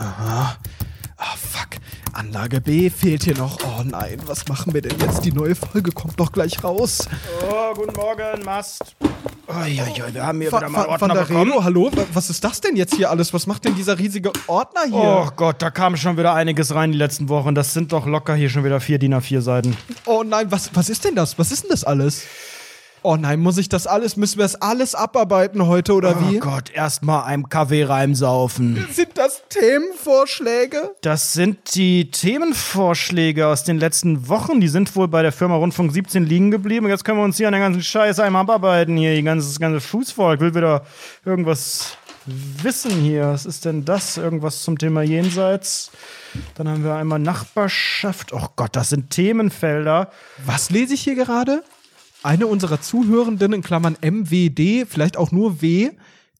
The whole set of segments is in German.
Aha. Ah, fuck. Anlage B fehlt hier noch. Oh nein, was machen wir denn jetzt? Die neue Folge kommt doch gleich raus. Oh, guten Morgen, Mast. Oh, ja, ja, wir haben hier Van, wieder mal Ordner Van der bekommen. Reno, hallo? Wa- Was ist das denn jetzt hier alles? Was macht denn dieser riesige Ordner hier? Oh Gott, da kam schon wieder einiges rein die letzten Wochen. Das sind doch locker hier schon wieder vier DIN A4 Seiten. Oh nein, was, was ist denn das? Was ist denn das alles? Oh nein, muss ich das alles, müssen wir das alles abarbeiten heute oder Oh wie? Gott, erstmal einem Kaffee reimsaufen. Sind das Themenvorschläge? Das sind die Themenvorschläge aus den letzten Wochen. Die sind wohl bei der Firma Rundfunk 17 liegen geblieben. Und jetzt können wir uns hier an der ganzen Scheiße einmal abarbeiten. Hier, die ganze, das ganze Fußvolk will wieder irgendwas wissen hier. Was ist denn das? Irgendwas zum Thema Jenseits? Dann haben wir einmal Nachbarschaft. Oh Gott, das sind Themenfelder. Was lese ich hier gerade? Eine unserer Zuhörenden, in Klammern MWD, vielleicht auch nur W,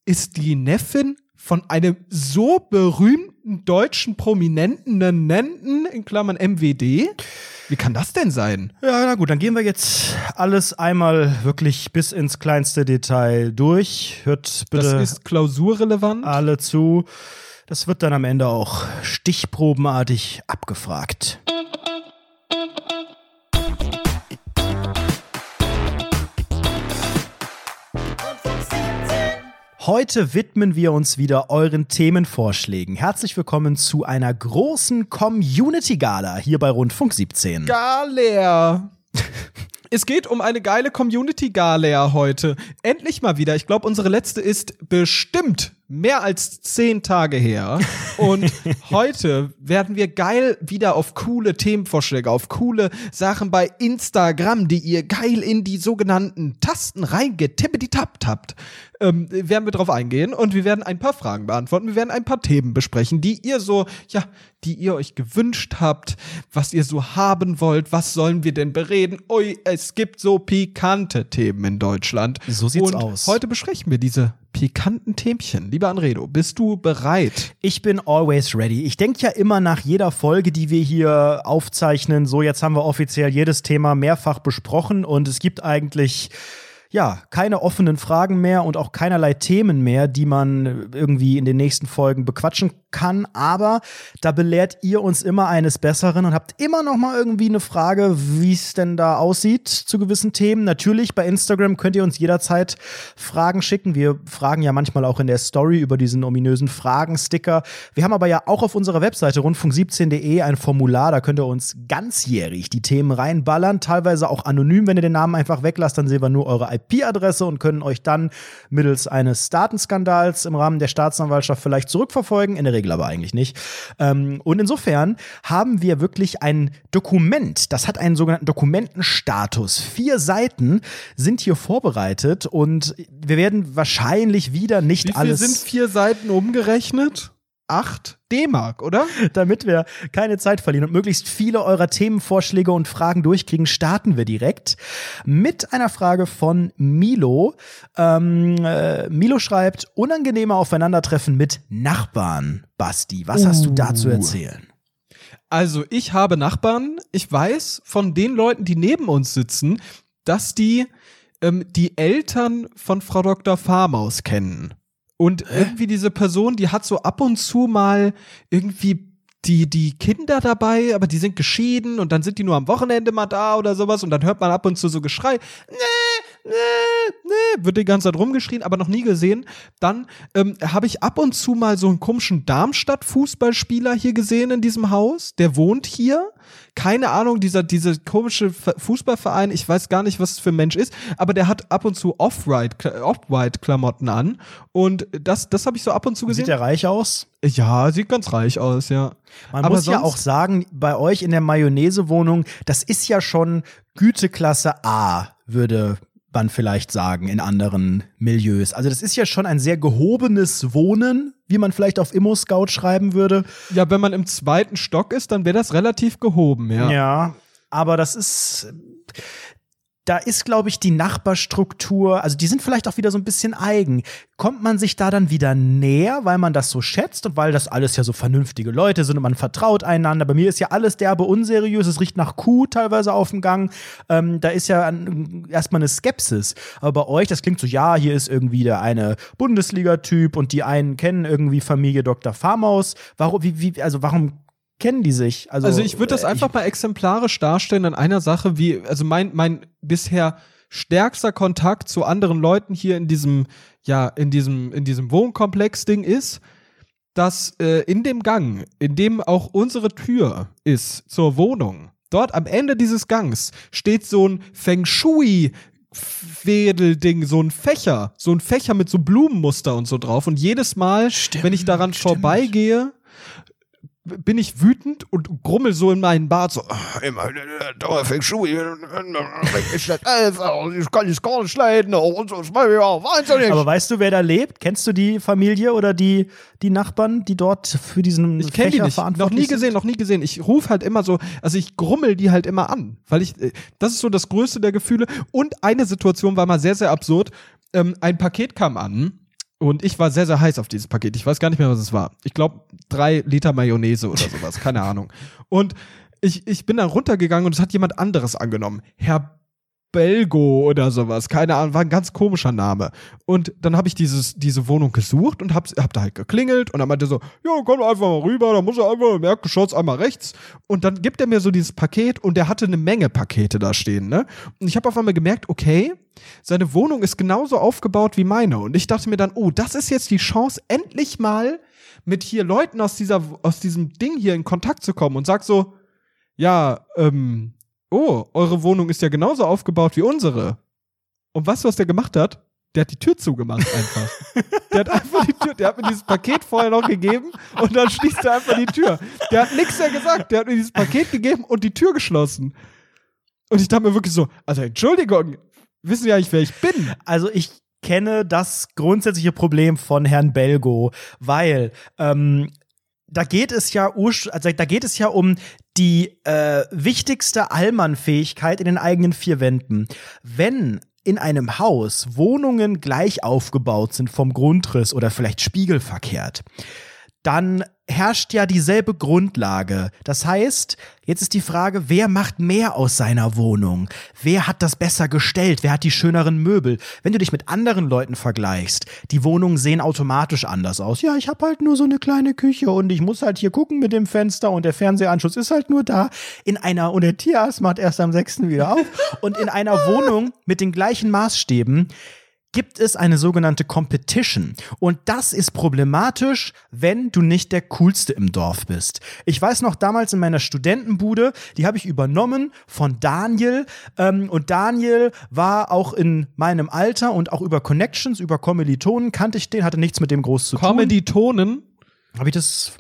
ist die Neffin von einem so berühmten deutschen Prominenten, Nennenten, in Klammern MWD. Wie kann das denn sein? Ja, na gut, dann gehen wir jetzt alles einmal wirklich bis ins kleinste Detail durch. Hört bitte Das ist klausurrelevant. alle zu. Das wird dann am Ende auch stichprobenartig abgefragt. Heute widmen wir uns wieder euren Themenvorschlägen. Herzlich willkommen zu einer großen Community-Gala hier bei Rundfunk 17. Galer. Es geht um eine geile Community Gala heute. Endlich mal wieder. Ich glaube, unsere letzte ist bestimmt mehr als zehn Tage her. Und heute werden wir geil wieder auf coole Themenvorschläge, auf coole Sachen bei Instagram, die ihr geil in die sogenannten Tasten reingetippt habt. Ähm, werden wir drauf eingehen und wir werden ein paar Fragen beantworten. Wir werden ein paar Themen besprechen, die ihr so, ja, die ihr euch gewünscht habt, was ihr so haben wollt. Was sollen wir denn bereden? Ui, es gibt so pikante Themen in Deutschland. So sieht's und aus. Heute besprechen wir diese pikanten Themchen. Lieber Anredo, bist du bereit? Ich bin always ready. Ich denke ja immer nach jeder Folge, die wir hier aufzeichnen, so jetzt haben wir offiziell jedes Thema mehrfach besprochen und es gibt eigentlich ja, keine offenen Fragen mehr und auch keinerlei Themen mehr, die man irgendwie in den nächsten Folgen bequatschen kann. Aber da belehrt ihr uns immer eines Besseren und habt immer noch mal irgendwie eine Frage, wie es denn da aussieht zu gewissen Themen. Natürlich bei Instagram könnt ihr uns jederzeit Fragen schicken. Wir fragen ja manchmal auch in der Story über diesen ominösen Fragensticker. Wir haben aber ja auch auf unserer Webseite rundfunk17.de ein Formular. Da könnt ihr uns ganzjährig die Themen reinballern. Teilweise auch anonym, wenn ihr den Namen einfach weglasst, dann sehen wir nur eure IP-Adresse und können euch dann mittels eines Datenskandals im Rahmen der Staatsanwaltschaft vielleicht zurückverfolgen. In der Regel aber eigentlich nicht. Ähm, und insofern haben wir wirklich ein Dokument. Das hat einen sogenannten Dokumentenstatus. Vier Seiten sind hier vorbereitet und wir werden wahrscheinlich wieder nicht Wie viel alles sind vier Seiten umgerechnet? Acht D-Mark, oder? damit wir keine Zeit verlieren und möglichst viele eurer Themenvorschläge und Fragen durchkriegen, starten wir direkt mit einer Frage von Milo. Ähm, äh, Milo schreibt, unangenehme Aufeinandertreffen mit Nachbarn. Basti, was hast du da zu Uh. erzählen? Also, ich habe Nachbarn. Ich weiß von den Leuten, die neben uns sitzen, dass die ähm, die Eltern von Frau Dr. Farmaus kennen. Und irgendwie diese Person, die hat so ab und zu mal irgendwie die, die Kinder dabei, aber die sind geschieden und dann sind die nur am Wochenende mal da oder sowas und dann hört man ab und zu so Geschrei. Nee, nee, nee, wird die ganze Zeit rumgeschrien, aber noch nie gesehen. Dann ähm, habe ich ab und zu mal so einen komischen Darmstadt-Fußballspieler hier gesehen in diesem Haus. Der wohnt hier. Keine Ahnung, dieser, dieser komische Ver- Fußballverein, ich weiß gar nicht, was es für ein Mensch ist, aber der hat ab und zu Off-White- Off-White-Klamotten an. Und das, das habe ich so ab und zu gesehen. Sieht der reich aus? ja, sieht ganz reich aus, ja. Man Aber muss ja auch sagen, bei euch in der Mayonnaise-Wohnung, das ist ja schon Güteklasse A, würde man vielleicht sagen, in anderen Milieus. Also das ist ja schon ein sehr gehobenes Wohnen, wie man vielleicht auf Immo-Scout schreiben würde. Ja, wenn man im zweiten Stock ist, dann wäre das relativ gehoben, ja. Ja, aber das ist. Da ist, glaube ich, die Nachbarstruktur, also die sind vielleicht auch wieder so ein bisschen eigen. Kommt man sich da dann wieder näher, weil man das so schätzt und weil das alles ja so vernünftige Leute sind und man vertraut einander? Bei mir ist ja alles derbe unseriös, es riecht nach Kuh teilweise auf dem Gang. Ähm, da ist ja an, erstmal eine Skepsis. Aber bei euch, das klingt so, ja, hier ist irgendwie der eine Bundesliga-Typ und die einen kennen irgendwie Familie Dr. Farmaus. Warum, wie, wie, also warum kennen die sich. Also, also ich würde das äh, einfach mal exemplarisch darstellen an einer Sache, wie, also mein, mein bisher stärkster Kontakt zu anderen Leuten hier in diesem, ja, in diesem, in diesem Wohnkomplex-Ding ist, dass äh, in dem Gang, in dem auch unsere Tür ist zur Wohnung, dort am Ende dieses Gangs steht so ein Feng Shui Wedelding, so ein Fächer, so ein Fächer mit so Blumenmuster und so drauf. Und jedes Mal, Stimmt, wenn ich daran stimmt. vorbeigehe, bin ich wütend und grummel so in meinen Bart so, "Ah, immer Feng Shui, äh, ich einfach, ich kann es gar nicht leiden und so, wahnsinnig. Aber weißt du, wer da lebt? Kennst du die Familie oder die, die Nachbarn, die dort für diesen Ich kenne die Fächer nicht, noch verantwortlich nie gesehen, sind? noch nie gesehen. Ich rufe halt immer so, also ich grummel die halt immer an, weil ich, äh, das ist so das Größte der Gefühle. Und eine Situation war mal sehr, sehr absurd. Ähm, ein Paket kam an und ich war sehr, sehr heiß auf dieses Paket. Ich weiß gar nicht mehr, was es war. Ich glaube, drei Liter Mayonnaise oder sowas, keine Ahnung. Und ich, ich bin dann runtergegangen und es hat jemand anderes angenommen. Herr Belgo oder sowas, keine Ahnung, war ein ganz komischer Name. Und dann habe ich dieses, diese Wohnung gesucht und hab, hab da halt geklingelt und dann meinte so, ja, komm einfach mal rüber, da muss er einfach im Erdgeschoss einmal rechts. Und dann gibt er mir so dieses Paket und der hatte eine Menge Pakete da stehen, ne? Und ich habe auf einmal gemerkt, okay, seine Wohnung ist genauso aufgebaut wie meine. Und ich dachte mir dann, oh, das ist jetzt die Chance, endlich mal mit hier Leuten aus dieser, aus diesem Ding hier in Kontakt zu kommen und sag so, ja, ähm, oh, eure Wohnung ist ja genauso aufgebaut wie unsere. Und weißt du, was der gemacht hat? Der hat die Tür zugemacht einfach. der hat einfach die Tür, der hat mir dieses Paket vorher noch gegeben und dann schließt er einfach die Tür. Der hat nichts mehr gesagt, der hat mir dieses Paket gegeben und die Tür geschlossen. Und ich dachte mir wirklich so, also Entschuldigung, wissen ja nicht, wer ich bin. Also ich kenne das grundsätzliche Problem von Herrn Belgo, weil ähm, da geht es ja also da geht es ja um die äh, wichtigste Allmannfähigkeit in den eigenen vier Wänden. Wenn in einem Haus Wohnungen gleich aufgebaut sind vom Grundriss oder vielleicht spiegelverkehrt, dann herrscht ja dieselbe Grundlage. Das heißt, jetzt ist die Frage, wer macht mehr aus seiner Wohnung? Wer hat das besser gestellt? Wer hat die schöneren Möbel? Wenn du dich mit anderen Leuten vergleichst, die Wohnungen sehen automatisch anders aus. Ja, ich habe halt nur so eine kleine Küche und ich muss halt hier gucken mit dem Fenster und der Fernsehanschluss ist halt nur da. In einer, und der Tierarzt macht erst am 6. wieder auf. Und in einer Wohnung mit den gleichen Maßstäben gibt es eine sogenannte Competition. Und das ist problematisch, wenn du nicht der Coolste im Dorf bist. Ich weiß noch damals in meiner Studentenbude, die habe ich übernommen von Daniel. Ähm, und Daniel war auch in meinem Alter und auch über Connections, über Kommilitonen kannte ich den, hatte nichts mit dem groß zu tun. Comedy-Tonen, Habe ich das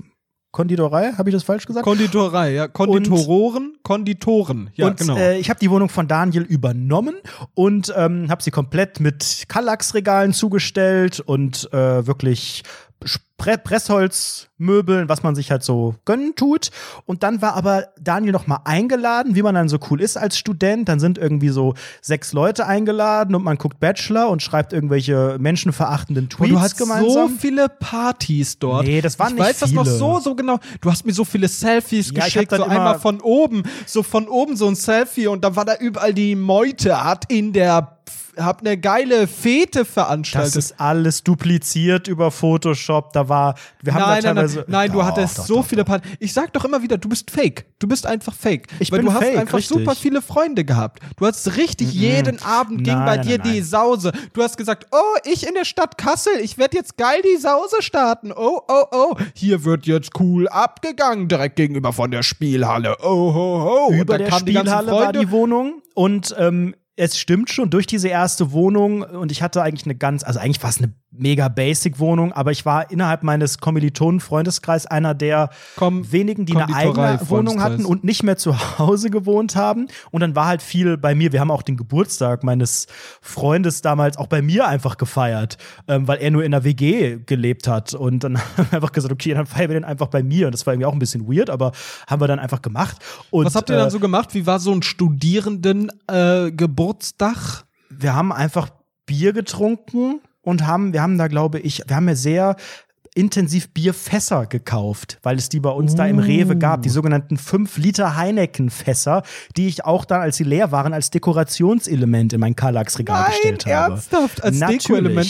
Konditorei? Habe ich das falsch gesagt? Konditorei, ja, Konditoren, Konditoren, ja, und genau. äh, ich habe die Wohnung von Daniel übernommen und ähm, habe sie komplett mit Kallax-Regalen zugestellt und äh, wirklich Spre Pressholzmöbeln, was man sich halt so gönnen tut. Und dann war aber Daniel noch mal eingeladen, wie man dann so cool ist als Student. Dann sind irgendwie so sechs Leute eingeladen und man guckt Bachelor und schreibt irgendwelche menschenverachtenden Tweets du hast gemeinsam. so viele Partys dort. Nee, das waren ich nicht weiß das noch viele. so, so genau. Du hast mir so viele Selfies Ja, geschickt, dann so einmal von oben, so von oben so ein Selfie und da war da überall die Meute, hat in der, hab eine geile Fete das veranstaltet. ist alles dupliziert über Photoshop. Da war, wir haben nein, da nein, nein, teilweise. nein, du Doch, hattest doch, so doch, viele. Partys. Ich sag doch immer wieder, du bist fake. Du bist einfach fake. Ich Weil bin du hast fake, einfach richtig. super viele Freunde gehabt. Du hast richtig jeden Abend ging Nein, bei nein, dir nein, die nein. Sause. Du hast gesagt, oh, ich in der Stadt Kassel, ich werde jetzt geil die Sause starten. Oh, oh, oh, hier wird jetzt cool abgegangen, direkt gegenüber von der Spielhalle. Oh, ho, ho. Und Über der kamen die Spielhalle war die Wohnung und ähm, es stimmt schon, durch diese erste Wohnung und ich hatte eigentlich eine ganz, also eigentlich war es eine mega basic Wohnung, aber ich war innerhalb meines Kommilitonen-Freundeskreis einer der Komm, wenigen, die eine eigene Wohnung hatten und nicht mehr zu Hause gewohnt haben. Und dann war halt viel bei mir. Wir haben auch den Geburtstag meines Freundes damals auch bei mir einfach gefeiert, ähm, weil er nur in der WG gelebt hat. Und dann haben wir einfach gesagt, okay, dann feiern wir den einfach bei mir. Und das war irgendwie auch ein bisschen weird, aber haben wir dann einfach gemacht. Und, Was habt ihr dann äh, so gemacht? Wie war so ein Studierenden-Geburtstag? Äh, wir haben einfach Bier getrunken und haben, wir haben da, glaube ich, wir haben ja sehr intensiv Bierfässer gekauft, weil es die bei uns uh. da im Rewe gab, die uh. sogenannten 5 Liter Heineken-Fässer, die ich auch dann, als sie leer waren, als Dekorationselement in mein Kallax-Regal gestellt habe. Ernsthaft? Als Deko-Element?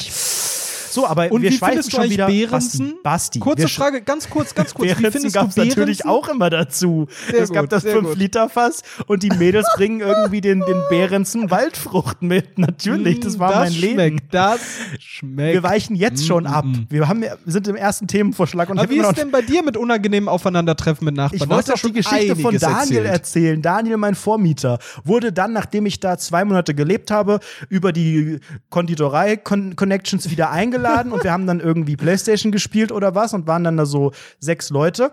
So, aber und wir wie schweifen schon wieder. Behrensen? Basti, Basti. Kurze Frage, ganz kurz, ganz kurz. Behrensen gab es natürlich auch immer dazu. Sehr es gab das 5-Liter-Fass und die Mädels bringen irgendwie den, den Behrensen Waldfrucht mit. Natürlich, das war das mein Leben. Schmeckt, das schmeckt. Wir weichen jetzt schon ab. Wir, haben, sind im ersten Themenvorschlag. Und aber wie ist denn bei dir mit unangenehmen Aufeinandertreffen mit Nachbarn? Ich wollte auch die Geschichte von Daniel erzählt. erzählen. Daniel, mein Vormieter, wurde dann, nachdem ich da zwei Monate gelebt habe, über die Konditorei-Connections wieder eingeladen und wir haben dann irgendwie Playstation gespielt oder was und waren dann da so sechs Leute.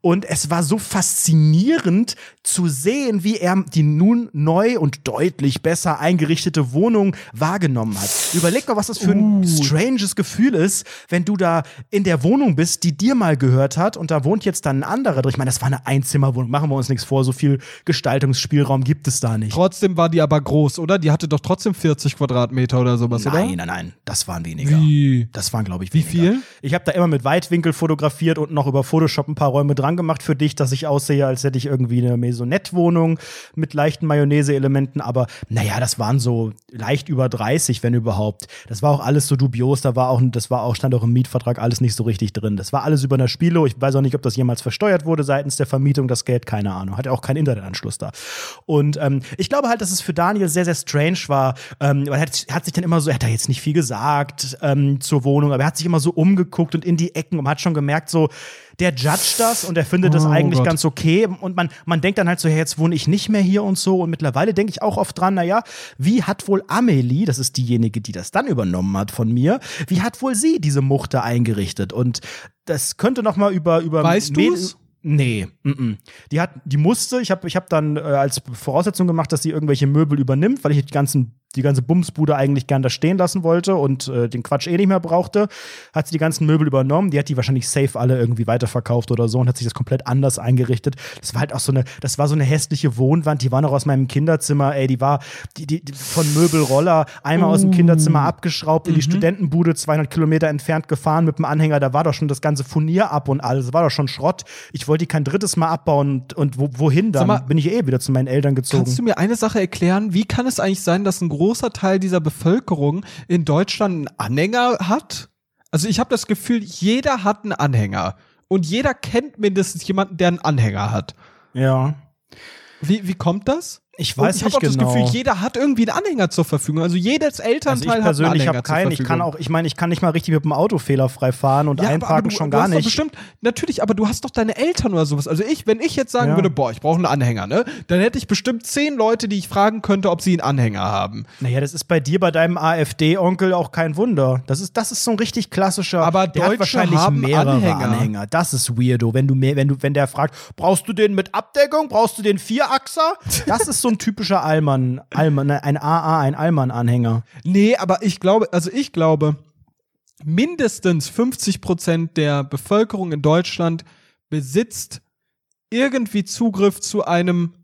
Und es war so faszinierend zu sehen, wie er die nun neu und deutlich besser eingerichtete Wohnung wahrgenommen hat. Überleg mal, was das für ein uh. stranges Gefühl ist, wenn du da in der Wohnung bist, die dir mal gehört hat und da wohnt jetzt dann ein anderer drin. Ich meine, das war eine Einzimmerwohnung, machen wir uns nichts vor, so viel Gestaltungsspielraum gibt es da nicht. Trotzdem war die aber groß, oder? Die hatte doch trotzdem 40 Quadratmeter oder sowas, nein, oder? Nein, nein, nein, das waren weniger. Wie? Das waren, glaube ich, weniger. Wie viel? Ich habe da immer mit Weitwinkel fotografiert und noch über Photoshop ein paar Räume dran gemacht für dich, dass ich aussehe, als hätte ich irgendwie eine Maisonette-Wohnung mit leichten Mayonnaise-Elementen. Aber naja, das waren so leicht über 30, wenn überhaupt. Das war auch alles so dubios. Da war auch, das war auch, stand auch im Mietvertrag alles nicht so richtig drin. Das war alles über einer Spielo. Ich weiß auch nicht, ob das jemals versteuert wurde seitens der Vermietung, das Geld, keine Ahnung. Hat ja auch keinen Internetanschluss da. Und ähm, ich glaube halt, dass es für Daniel sehr, sehr strange war. Ähm, er hat, hat sich dann immer so, er hat da jetzt nicht viel gesagt ähm, zur Wohnung, aber er hat sich immer so umgeguckt und in die Ecken und hat schon gemerkt, so, der judgt das und er findet das oh eigentlich Gott. ganz okay. Und man, man denkt dann halt so, hey, jetzt wohne ich nicht mehr hier und so. Und mittlerweile denke ich auch oft dran, naja, wie hat wohl Amelie, das ist diejenige, die das dann übernommen hat von mir, wie hat wohl sie diese Muchte eingerichtet? Und das könnte noch mal über über Weißt du? Nee, m -m. die hat, die musste. Ich habe, ich habe dann äh, als Voraussetzung gemacht, dass sie irgendwelche Möbel übernimmt, weil ich die ganzen die ganze Bumsbude eigentlich gern da stehen lassen wollte und äh, den Quatsch eh nicht mehr brauchte, hat sie die ganzen Möbel übernommen. Die hat die wahrscheinlich safe alle irgendwie weiterverkauft oder so und hat sich das komplett anders eingerichtet. Das war halt auch so eine, das war so eine hässliche Wohnwand, die war noch aus meinem Kinderzimmer, ey, die war die, die, die von Möbelroller einmal aus dem Kinderzimmer abgeschraubt, in die mhm. Studentenbude 200 Kilometer entfernt gefahren mit dem Anhänger. Da war doch schon das ganze Furnier ab und alles, war doch schon Schrott. Ich wollte die kein drittes Mal abbauen und, und wo, wohin dann? Mal, Bin ich eh wieder zu meinen Eltern gezogen. Kannst du mir eine Sache erklären? Wie kann es eigentlich sein, dass ein großer Teil dieser Bevölkerung in Deutschland einen Anhänger hat. Also ich habe das Gefühl, jeder hat einen Anhänger. Und jeder kennt mindestens jemanden, der einen Anhänger hat. Ja. Wie, wie kommt das? Ich weiß und ich nicht genau. Ich habe das Gefühl, jeder hat irgendwie einen Anhänger zur Verfügung. Also jedes Elternteil also ich persönlich habe keinen. Ich kann auch, ich meine, ich kann nicht mal richtig mit dem Auto fehlerfrei fahren und ja, einparken aber, aber du, schon gar nicht. Bestimmt, natürlich, aber du hast doch deine Eltern oder sowas. Also ich, wenn ich jetzt sagen ja. würde, boah, ich brauche einen Anhänger, ne, dann hätte ich bestimmt zehn Leute, die ich fragen könnte, ob sie einen Anhänger haben. Naja, das ist bei dir, bei deinem AfD-Onkel auch kein Wunder. Das ist, das ist so ein richtig klassischer. Aber der Deutsche hat wahrscheinlich haben mehrere Anhänger. Anhänger. Das ist weirdo, wenn du mehr, wenn du, wenn der fragt, brauchst du den mit Abdeckung, brauchst du den Vierachser? Das ist so ein typischer Allmann, Allmann, ein AA, ein Allmann-Anhänger. Nee, aber ich glaube, also ich glaube, mindestens 50 Prozent der Bevölkerung in Deutschland besitzt irgendwie Zugriff zu einem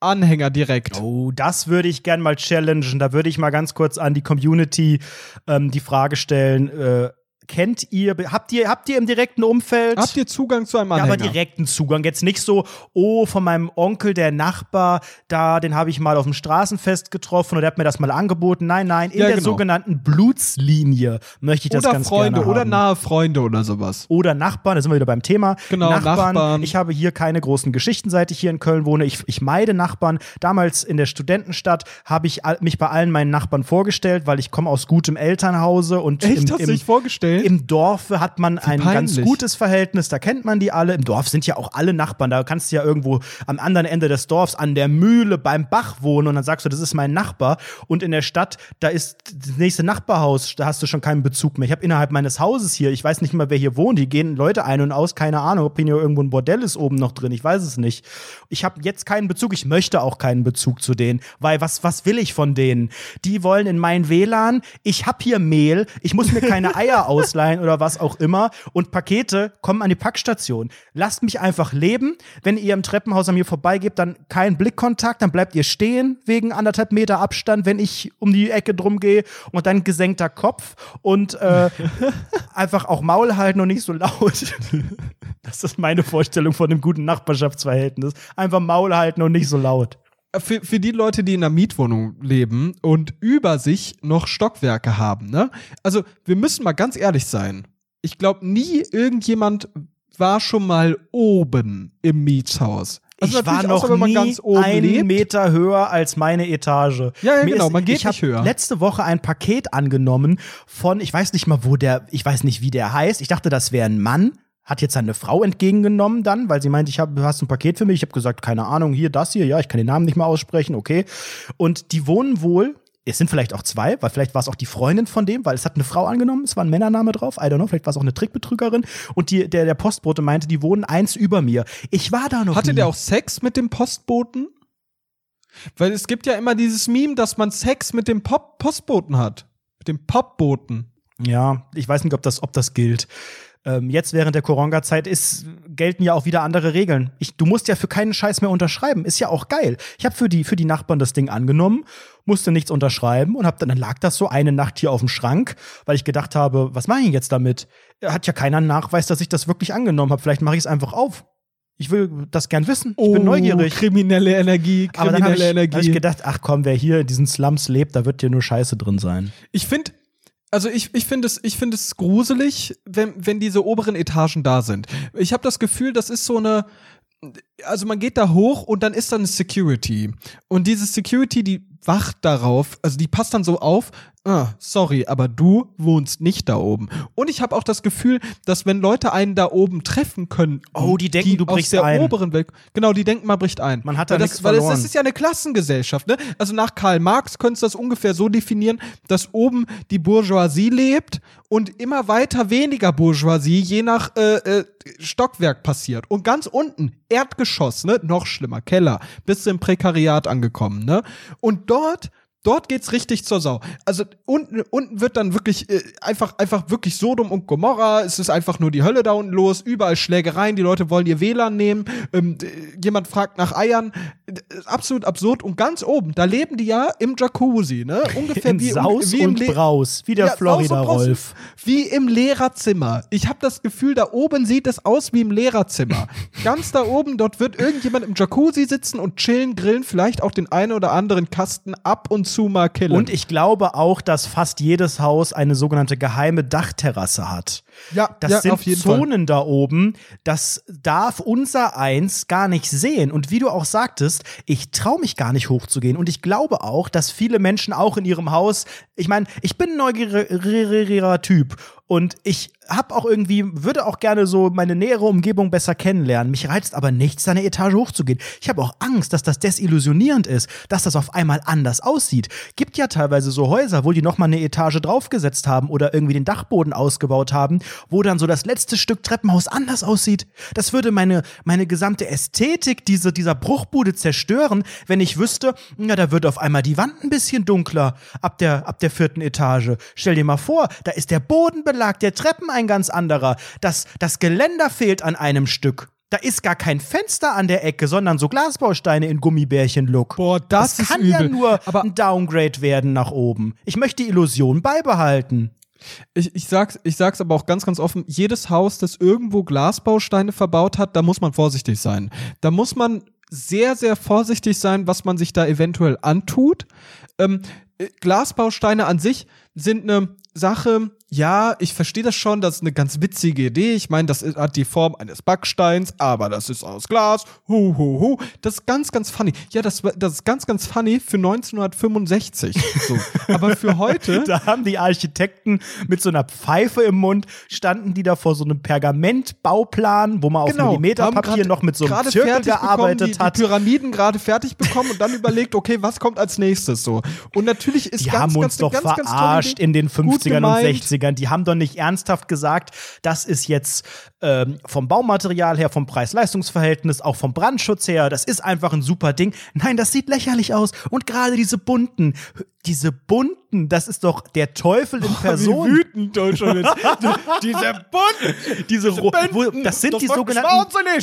Anhänger direkt. Oh, das würde ich gern mal challengen. Da würde ich mal ganz kurz an die Community ähm, die Frage stellen. Äh, kennt ihr, habt ihr, habt ihr im direkten Umfeld? Habt ihr Zugang zu einem Anhänger? Ja, aber direkten Zugang. Jetzt nicht so, oh, von meinem Onkel, der Nachbar, da, den habe ich mal auf dem Straßenfest getroffen oder der hat mir das mal angeboten. Nein, nein, in ja, der genau. sogenannten Blutslinie möchte ich das oder ganz Freunde, gerne haben. Oder nahe Freunde oder sowas. Oder Nachbarn, da sind wir wieder beim Thema. Genau, Nachbarn. Nachbarn. Ich habe hier keine großen Geschichten, seit ich hier in Köln wohne. Ich, ich meide Nachbarn. Damals in der Studentenstadt habe ich mich bei allen meinen Nachbarn vorgestellt, weil ich komme aus gutem Elternhause und Echt, im, hast du dich vorgestellt? Im Dorf hat man ein peinlich. ganz gutes Verhältnis, da kennt man die alle. Im Dorf sind ja auch alle Nachbarn. Da kannst du ja irgendwo am anderen Ende des Dorfs an der Mühle beim Bach wohnen und dann sagst du, das ist mein Nachbar. Und in der Stadt, da ist das nächste Nachbarhaus, da hast du schon keinen Bezug mehr. Ich habe innerhalb meines Hauses hier, ich weiß nicht mal, wer hier wohnt, die gehen Leute ein und aus, keine Ahnung, ob hier irgendwo ein Bordell ist oben noch drin, ich weiß es nicht. Ich habe jetzt keinen Bezug, ich möchte auch keinen Bezug zu denen, weil was, was will ich von denen? Die wollen in mein WLAN, ich habe hier Mehl, ich muss mir keine Eier ausleihen oder was auch immer und Pakete kommen an die Packstation. Lasst mich einfach leben. Wenn ihr im Treppenhaus an mir vorbeigebt, dann kein Blickkontakt, dann bleibt ihr stehen wegen anderthalb Meter Abstand, wenn ich um die Ecke drum gehe und dann gesenkter Kopf und äh, einfach auch Maul halten und nicht so laut. Das ist meine Vorstellung von einem guten Nachbarschaftsverhältnis. Einfach Maul halten und nicht so laut. Für, für die Leute, die in einer Mietwohnung leben und über sich noch Stockwerke haben, ne? Also, wir müssen mal ganz ehrlich sein. Ich glaube, nie irgendjemand war schon mal oben im Mietshaus. Also ich war noch man nie ganz oben einen lebt. Meter höher als meine Etage. Ja, ja, genau, man geht ich nicht höher. letzte Woche ein Paket angenommen von, ich weiß nicht mal, wo der, ich weiß nicht, wie der heißt. Ich dachte, das wäre ein Mann. Hat jetzt seine Frau entgegengenommen dann, weil sie meinte, ich hab, du hast ein Paket für mich. Ich habe gesagt, keine Ahnung, hier, das hier, ja, ich kann den Namen nicht mal aussprechen, okay. Und die wohnen wohl, es sind vielleicht auch zwei, weil vielleicht war es auch die Freundin von dem, weil es hat eine Frau angenommen, es war ein Männername drauf, I don't know, vielleicht war es auch eine Trickbetrügerin. Und die, der, der Postbote meinte, die wohnen eins über mir. Ich war da noch Hatte nie. der auch Sex mit dem Postboten? Weil es gibt ja immer dieses Meme, dass man Sex mit dem Pop Postboten hat. Mit dem Popboten. Ja, ich weiß nicht, ob das, ob das gilt. Ähm, jetzt während der Corona-Zeit ist, gelten ja auch wieder andere Regeln. Ich, du musst ja für keinen Scheiß mehr unterschreiben. Ist ja auch geil. Ich habe für die, für die Nachbarn das Ding angenommen, musste nichts unterschreiben und hab dann, dann lag das so eine Nacht hier auf dem Schrank, weil ich gedacht habe, was mache ich jetzt damit? Hat ja keiner einen Nachweis, dass ich das wirklich angenommen habe. Vielleicht mache ich es einfach auf. Ich will das gern wissen. Ich bin neugierig. Oh, Kriminelle Energie, Aber dann habe kriminelle ich, hab ich Energie. gedacht, ach komm, wer hier in diesen Slums lebt, da wird hier nur Scheiße drin sein. Ich finde, also ich, ich finde es, ich finde es gruselig, wenn, wenn diese oberen Etagen da sind. Ich habe das Gefühl, das ist so eine, also man geht da hoch und dann ist da eine Security. Und diese Security, die wacht darauf, also die passt dann so auf, ah, sorry, aber du wohnst nicht da oben. Und ich habe auch das Gefühl, dass wenn Leute einen da oben treffen können, Oh, die denken, du aus brichst der ein. oberen Welt, genau, die denken, man bricht ein. Man hat da weil nichts das, weil es, verloren. es ist ja eine Klassengesellschaft, ne? Also nach Karl Marx könntest du das ungefähr so definieren, dass oben die Bourgeoisie lebt und immer weiter weniger Bourgeoisie je nach äh, äh, Stockwerk passiert. Und ganz unten, Erdgeschoss, ne? Noch schlimmer, Keller, bist du im Prekariat angekommen, ne? Und dort Dort geht's richtig zur Sau. Also unten, unten wird dann wirklich äh, einfach, einfach wirklich Sodom und Gomorra. Es ist einfach nur die Hölle da unten los. Überall Schlägereien. Die Leute wollen ihr WLAN nehmen. Ähm, jemand fragt nach Eiern. D- Absolut absurd. Und ganz oben, da leben die ja im Jacuzzi, ne? Ungefähr wie, Saus wie im und Le- Braus, wie der Ja, Braus. Florida-Rolf. Wie im Lehrerzimmer. Ich habe das Gefühl, da oben sieht es aus wie im Lehrerzimmer. Ganz da oben, dort wird irgendjemand im Jacuzzi sitzen und chillen, grillen, vielleicht auch den einen oder anderen Kasten ab und zu mal killen. Und ich glaube auch, dass fast jedes Haus eine sogenannte geheime Dachterrasse hat. ja, Das ja, sind jeden Fall. Zonen da oben, das darf unser Eins gar nicht sehen. Und wie du auch sagtest, ich traue mich gar nicht hochzugehen. Und ich glaube auch, dass viele Menschen auch in ihrem Haus, ich meine, ich bin ein neugieriger Typ und ich habe auch irgendwie, würde auch gerne so meine nähere Umgebung besser kennenlernen. Mich reizt aber nichts, eine Etage hochzugehen. Ich habe auch Angst, dass das desillusionierend ist, dass das auf einmal anders aussieht. Gibt ja teilweise so Häuser, wo die nochmal eine Etage draufgesetzt haben oder irgendwie den Dachboden ausgebaut haben, wo dann so das letzte Stück Treppenhaus anders aussieht. Das würde meine, meine gesamte Ästhetik diese, dieser Bruchbude zerstören, wenn ich wüsste, na, da wird auf einmal die Wand ein bisschen dunkler ab der, ab der vierten Etage. Stell dir mal vor, da ist der Bodenbelag der Treppen ein ganz anderer. Das, das Geländer fehlt an einem Stück. Da ist gar kein Fenster an der Ecke, sondern so Glasbausteine in Gummibärchen-Look. Boah, das ist kann ja übel. nur Aber- ein Downgrade werden nach oben. Ich möchte die Illusion beibehalten. Ich, ich, sag's, ich sag's aber auch ganz, ganz offen, jedes Haus, das irgendwo Glasbausteine verbaut hat, da muss man vorsichtig sein. Da muss man sehr, sehr vorsichtig sein, was man sich da eventuell antut. Ähm, äh, Glasbausteine an sich sind eine Sache, ja, ich verstehe das schon, das ist eine ganz witzige Idee. Ich meine, das hat die Form eines Backsteins, aber das ist aus Glas. Hu, hu, hu. Das ist ganz, ganz funny. Ja, das, das ist ganz, ganz funny für 1965. So. aber für heute. da haben die Architekten mit so einer Pfeife im Mund, standen die da vor so einem Pergamentbauplan, wo man genau, auf Millimeterpapier noch mit so einem Zirkel gearbeitet bekommen, die, hat. Die Pyramiden gerade fertig bekommen und dann überlegt, okay, was kommt als nächstes so. Und natürlich ist die ganz, haben uns ganz, doch ganz, verarscht in den 50ern und 60ern. 80ern, die haben doch nicht ernsthaft gesagt, das ist jetzt ähm, vom Baumaterial her, vom Preis-Leistungs-Verhältnis, auch vom Brandschutz her, das ist einfach ein super Ding. Nein, das sieht lächerlich aus. Und gerade diese bunten, diese bunten, das ist doch der Teufel in Person. Wie wütend Deutschland ist. Diese bunten, diese, Ro- wo, das sind Das die sogenannten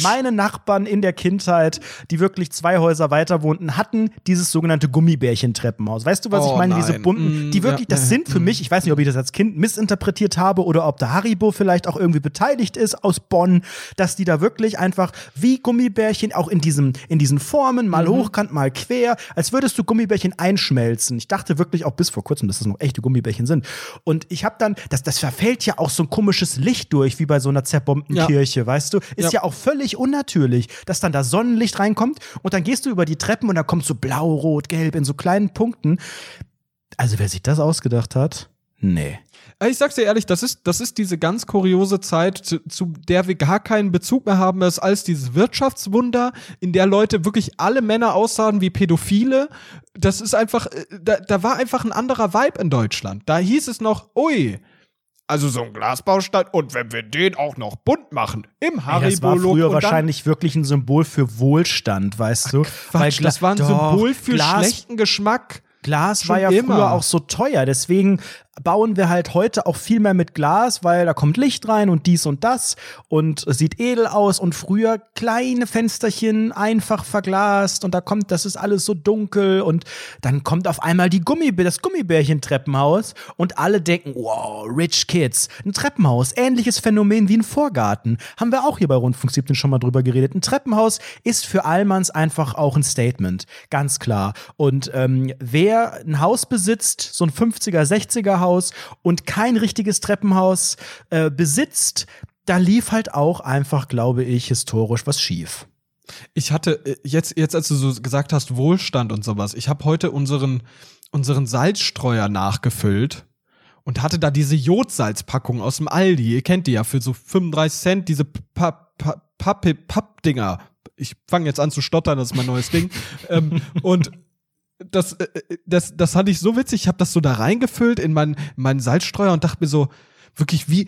meine Nachbarn in der Kindheit, die wirklich zwei Häuser weiter wohnten, hatten dieses sogenannte Gummibärchen-Treppenhaus. Weißt du, was Oh ich meine? Diese nein. bunten, die Mm, wirklich, ja, das sind für mich, ich weiß nicht, ob ich das als Kind missinterpretiert habe oder ob da Haribo vielleicht auch irgendwie beteiligt ist aus Bonn, dass die da wirklich einfach wie Gummibärchen auch in diesem in diesen Formen, mal hochkant, mal quer, als würdest du Gummibärchen einschmelzen. Ich dachte wirklich auch bis vor kurzem, dass das noch echte Gummibärchen sind. Und ich habe dann, das, das verfällt ja auch so ein komisches Licht durch, wie bei so einer zerbombten Ja. Kirche, weißt du? Ist ja. Ja. auch völlig unnatürlich, dass dann da Sonnenlicht reinkommt und dann gehst du über die Treppen und da kommt so blau, rot, gelb in so kleinen Punkten. Also wer sich das ausgedacht hat, nee. Ich sag's dir ehrlich, das ist, das ist diese ganz kuriose Zeit, zu, zu der wir gar keinen Bezug mehr haben, ist als dieses Wirtschaftswunder, in der Leute wirklich alle Männer aussahen wie Pädophile. Das ist einfach, äh, da, da war einfach ein anderer Vibe in Deutschland. Da hieß es noch, ui, also so ein Glasbaustein und wenn wir den auch noch bunt machen, im Ey, das war früher wahrscheinlich wirklich ein Symbol für Wohlstand, weißt du? Quatsch, Gla- das war ein Symbol für Glas, schlechten Geschmack. Glas Schon war ja immer. früher auch so teuer, deswegen bauen wir halt heute auch viel mehr mit Glas, weil da kommt Licht rein und dies und das und sieht edel aus und früher kleine Fensterchen einfach verglast und da kommt, das ist alles so dunkel und dann kommt auf einmal die Gummi, das Gummibärchen-Treppenhaus und alle denken, wow, rich kids. Ein Treppenhaus, ähnliches Phänomen wie ein Vorgarten. Haben wir auch hier bei Rundfunk 17 schon mal drüber geredet. Ein Treppenhaus ist für Allmanns einfach auch ein Statement, ganz klar. Und ähm, wer ein Haus besitzt, so ein 50er, 60er Haus und kein richtiges Treppenhaus äh, besitzt, da lief halt auch einfach, glaube ich, historisch was schief. Ich hatte äh, jetzt, jetzt als du so gesagt hast, Wohlstand und sowas, ich habe heute unseren, unseren Salzstreuer nachgefüllt und hatte da diese Jodsalzpackung aus dem Aldi. Ihr kennt die ja für so 35 Cent, diese Papp- Papp- Papp- Pappdinger. Ich fange jetzt an zu stottern, das ist mein neues Ding. ähm, und das, äh, das, das fand ich so witzig. Ich habe das so da reingefüllt in meinen, meinen Salzstreuer und dachte mir so, wirklich wie,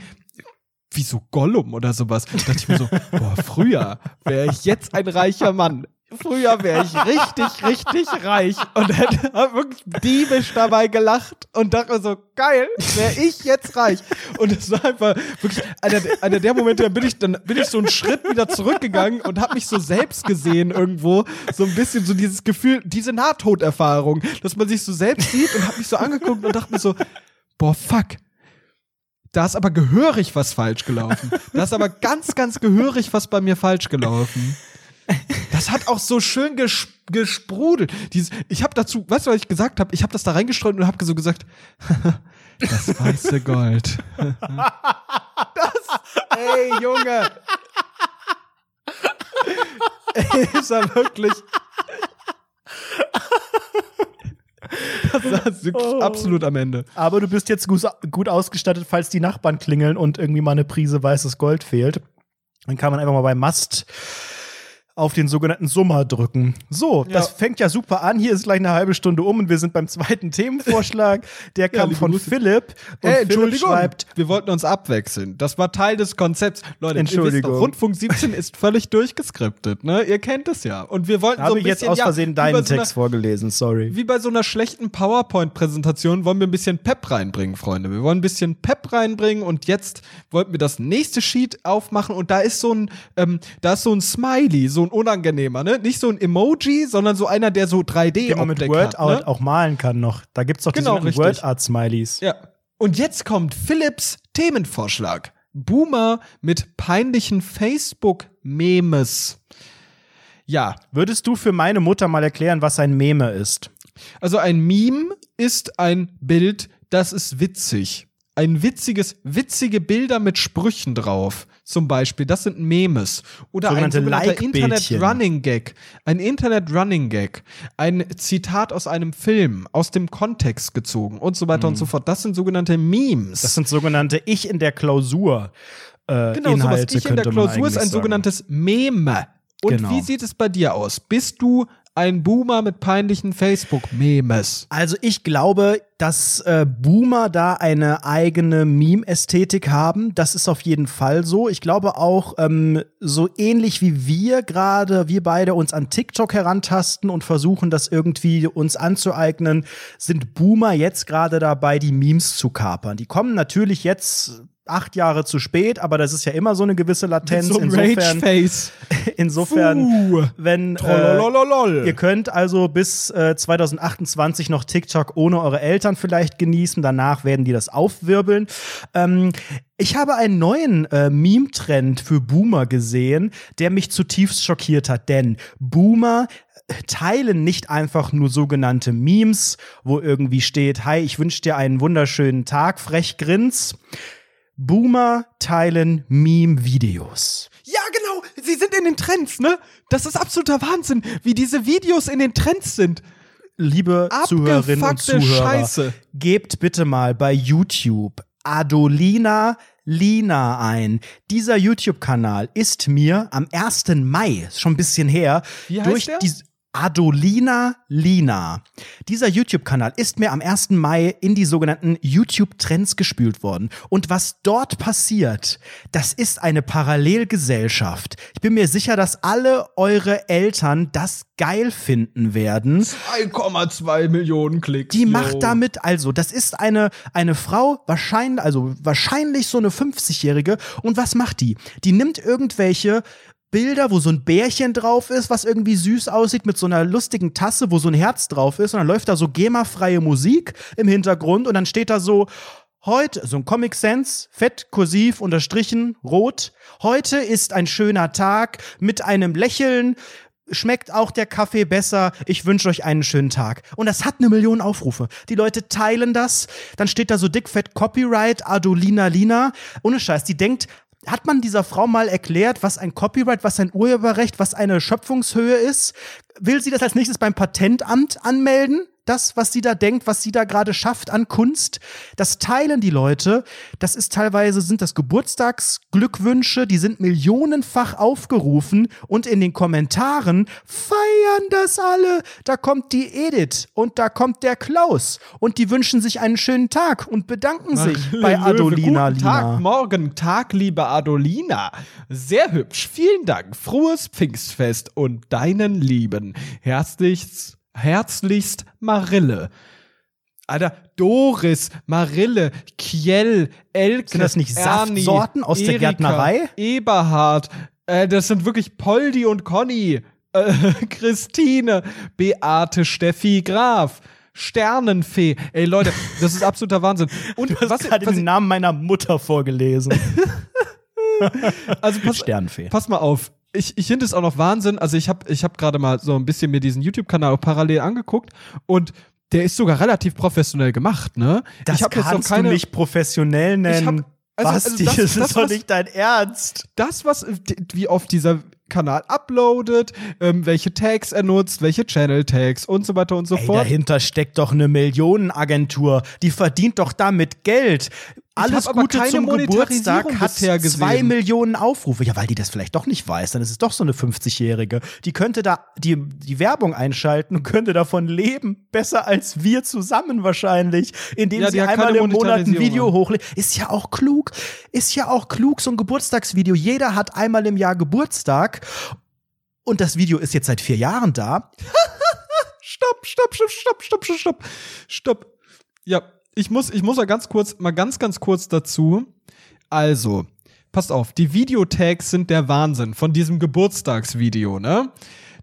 wie so Gollum oder sowas. Da dachte ich mir so, boah, früher wäre ich jetzt ein reicher Mann. Früher wäre ich richtig, richtig reich und hätte wirklich diebisch dabei gelacht und dachte so, geil, wäre ich jetzt reich. Und es war einfach wirklich einer, der- einer der Momente, da bin ich, dann bin ich so einen Schritt wieder zurückgegangen und habe mich so selbst gesehen irgendwo. So ein bisschen so dieses Gefühl, diese Nahtoderfahrung, dass man sich so selbst sieht und habe mich so angeguckt und dachte mir so, boah, fuck, da ist aber gehörig was falsch gelaufen. Da ist aber ganz, ganz gehörig was bei mir falsch gelaufen. Das hat auch so schön ges gesprudelt. Dieses, ich habe dazu, weißt du, was ich gesagt habe? Ich habe das da reingestreut und habe so gesagt, das weiße Gold. das, ey Junge. ist er wirklich. Das ist wirklich Oh. absolut am Ende. Aber du bist jetzt gut, gut ausgestattet, falls die Nachbarn klingeln und irgendwie mal eine Prise weißes Gold fehlt. Dann kann man einfach mal bei Mast auf den sogenannten Summer drücken. So, das Ja. fängt ja super an. Hier ist gleich eine halbe Stunde um und wir sind beim zweiten Themenvorschlag. Der kam liebe von Grüße. Philipp. Und Ey, Philipp Entschuldigung, schreibt, wir wollten uns abwechseln. Das war Teil des Konzepts. Leute, wisst Entschuldigung. doch, Rundfunk 17 ist völlig durchgeskriptet, ne? Ihr kennt es ja. Und wir wollten habe so ein ich jetzt bisschen, aus ja, Versehen bei deinen so einer- Text vorgelesen, sorry. Wie bei so einer schlechten PowerPoint-Präsentation wollen wir ein bisschen Pep reinbringen, Freunde. Wir wollen ein bisschen Pep reinbringen und jetzt wollten wir das nächste Sheet aufmachen und da ist so ein, ähm, da ist so ein Smiley, so ein unangenehmer, ne? Nicht so ein Emoji, sondern so einer, der so 3D Den man mit Word hat, ne? auch malen kann noch. Da gibt's doch Genau, diese. Word Art Smileys. Ja. Und jetzt kommt Philips Themenvorschlag. Boomer mit peinlichen Facebook-Memes. Ja, Würdest du für meine Mutter mal erklären, was ein Meme ist? also ein Meme ist ein Bild, das ist witzig. Ein witziges, witzige Bilder mit Sprüchen drauf, zum Beispiel, das sind Memes. Oder Sogenannte ein sogenannter Like-Bildchen. Internet-Running-Gag. Ein Internet-Running-Gag. Ein Zitat aus einem Film, aus dem Kontext gezogen und so weiter und so fort. Das sind sogenannte Memes. Mhm. Das sind sogenannte Ich in der Klausur. Äh, genau, sowas Inhalte, Ich in der Klausur ist ein sogenanntes Meme. Und Genau. wie sieht es bei dir aus? Bist du ein Boomer mit peinlichen Facebook-Memes? Also ich glaube, dass äh, Boomer da eine eigene Meme-Ästhetik haben. Das ist auf jeden Fall so. Ich glaube auch, ähm, so ähnlich wie wir gerade, wir beide uns an TikTok herantasten und versuchen, das irgendwie uns anzueignen, sind Boomer jetzt gerade dabei, die Memes zu kapern. Die kommen natürlich jetzt acht Jahre zu spät, aber das ist ja immer so eine gewisse Latenz. so insofern, insofern, Fuh. wenn äh. Ihr könnt also bis äh, 2028 noch TikTok ohne eure Eltern vielleicht genießen. Danach werden die das aufwirbeln. Ähm, ich habe einen neuen äh, Meme-Trend für Boomer gesehen, der mich zutiefst schockiert hat. Denn Boomer äh, teilen nicht einfach nur sogenannte Memes, wo irgendwie steht, hi, ich wünsche dir einen wunderschönen Tag, frech grins. Boomer teilen Meme-Videos. Ja, genau. Sie sind in den Trends, ne? Das ist absoluter Wahnsinn, wie diese Videos in den Trends sind. liebe Zuhörerinnen und Zuhörer, Scheiße. gebt bitte mal bei YouTube Adolina Lina ein. Dieser YouTube-Kanal ist mir am 1. Mai, schon ein bisschen her, Wie heißt durch der? die Adolina Lina. Dieser YouTube-Kanal ist mir am 1. Mai in die sogenannten YouTube-Trends gespült worden. Und was dort passiert, das ist eine Parallelgesellschaft. Ich bin mir sicher, dass alle eure Eltern das geil finden werden. 1,2 Millionen Klicks. Die yo. macht damit, also, das ist eine, eine Frau, wahrscheinlich, also wahrscheinlich so eine 50-Jährige. Und was macht die? Die nimmt irgendwelche Bilder, wo so ein Bärchen drauf ist, was irgendwie süß aussieht, mit so einer lustigen Tasse, wo so ein Herz drauf ist. Und dann läuft da so GEMA-freie Musik im Hintergrund und dann steht da so, Heute, so ein Comic Sans, fett, kursiv, unterstrichen, rot. Heute ist ein schöner Tag mit einem Lächeln. Schmeckt auch der Kaffee besser? Ich wünsche euch einen schönen Tag. Und das hat eine Million Aufrufe. Die Leute teilen das. Dann steht da so dickfett Copyright, Adolina Lina. Ohne Scheiß, die denkt, hat man dieser Frau mal erklärt, was ein Copyright, was ein Urheberrecht, was eine Schöpfungshöhe ist? Will sie das als nächstes beim Patentamt anmelden? Das, was sie da denkt, was sie da gerade schafft an Kunst, das teilen die Leute. Das ist teilweise, sind das Geburtstagsglückwünsche, die sind millionenfach aufgerufen und in den Kommentaren feiern das alle. Da kommt die Edith und da kommt der Klaus und die wünschen sich einen schönen Tag und bedanken sich bei Löwe, Adolina Guten Lina. Tag, morgen, Tag, liebe Adolina. Sehr hübsch. Vielen Dank. Frohes Pfingstfest und deinen Lieben. Herzlichst, herzlichst Marille. Alter, Doris, Marille, Kjell, Elke, Sind das nicht Ernie, Saftsorten aus der Erika, Gärtnerei? Eberhard, äh, das sind wirklich Poldi und Conny, äh, Christine, Beate, Steffi, Graf. Sternenfee. Ey Leute, das ist absoluter Wahnsinn. Und Du hast was, gerade was den Namen meiner Mutter vorgelesen. also pass, Sternfee. pass mal auf. Ich, ich finde es auch noch Wahnsinn. Also ich habe ich hab gerade mal so ein bisschen mir diesen YouTube-Kanal parallel angeguckt und der ist sogar relativ professionell gemacht, ne? Das hab kannst keine, du nicht professionell nennen. also- Basti, also das- das, das, ist doch was- nicht dein Ernst. das, was, wie oft dieser Kanal uploadet, ähm, welche Tags er nutzt, welche Channel-Tags und so weiter und so Ey, fort. dahinter steckt doch eine Millionenagentur. Die verdient doch damit Geld. Alles aber Gute keine zum Geburtstag hat zwei Millionen Aufrufe. Ja, weil die das vielleicht doch nicht weiß. Dann ist es doch so eine 50-Jährige. Die könnte da die, die Werbung einschalten und könnte davon leben. Besser als wir zusammen wahrscheinlich. Indem Ja, sie einmal im Monat ein. Video hochlädt. Ist ja auch klug. Ist ja auch klug, so ein Geburtstagsvideo. Jeder hat einmal im Jahr Geburtstag. Und das Video ist jetzt seit vier Jahren da. Stopp, stopp, stopp, stopp, stopp, stopp, stopp. Stopp. Ja, ich muss, ich muss mal ganz kurz, mal ganz, ganz kurz dazu. Also, passt auf, die Videotags sind der Wahnsinn von diesem Geburtstagsvideo, ne?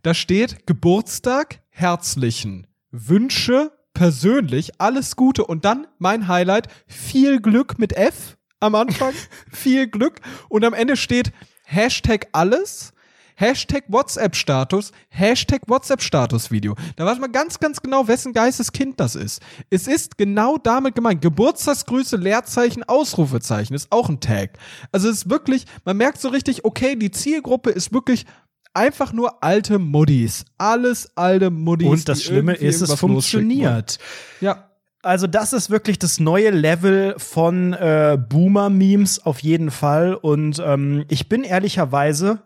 Da steht Geburtstag, herzlichen Wünsche, persönlich, alles Gute und dann mein Highlight, viel Glück mit F am Anfang, viel Glück und am Ende steht Hashtag alles, Hashtag WhatsApp-Status, Hashtag WhatsApp-Status-Video. Da weiß man ganz, ganz genau, wessen Geisteskind das ist. Es ist genau damit gemeint. Geburtstagsgrüße, Leerzeichen, Ausrufezeichen ist auch ein Tag. Also es ist wirklich, man merkt so richtig, okay, die Zielgruppe ist wirklich einfach nur alte Muddis. Alles alte Muddis. Und das Schlimme ist, es funktioniert. Ja. Also das ist wirklich das neue Level von äh, Boomer-Memes auf jeden Fall. Und ähm, ich bin ehrlicherweise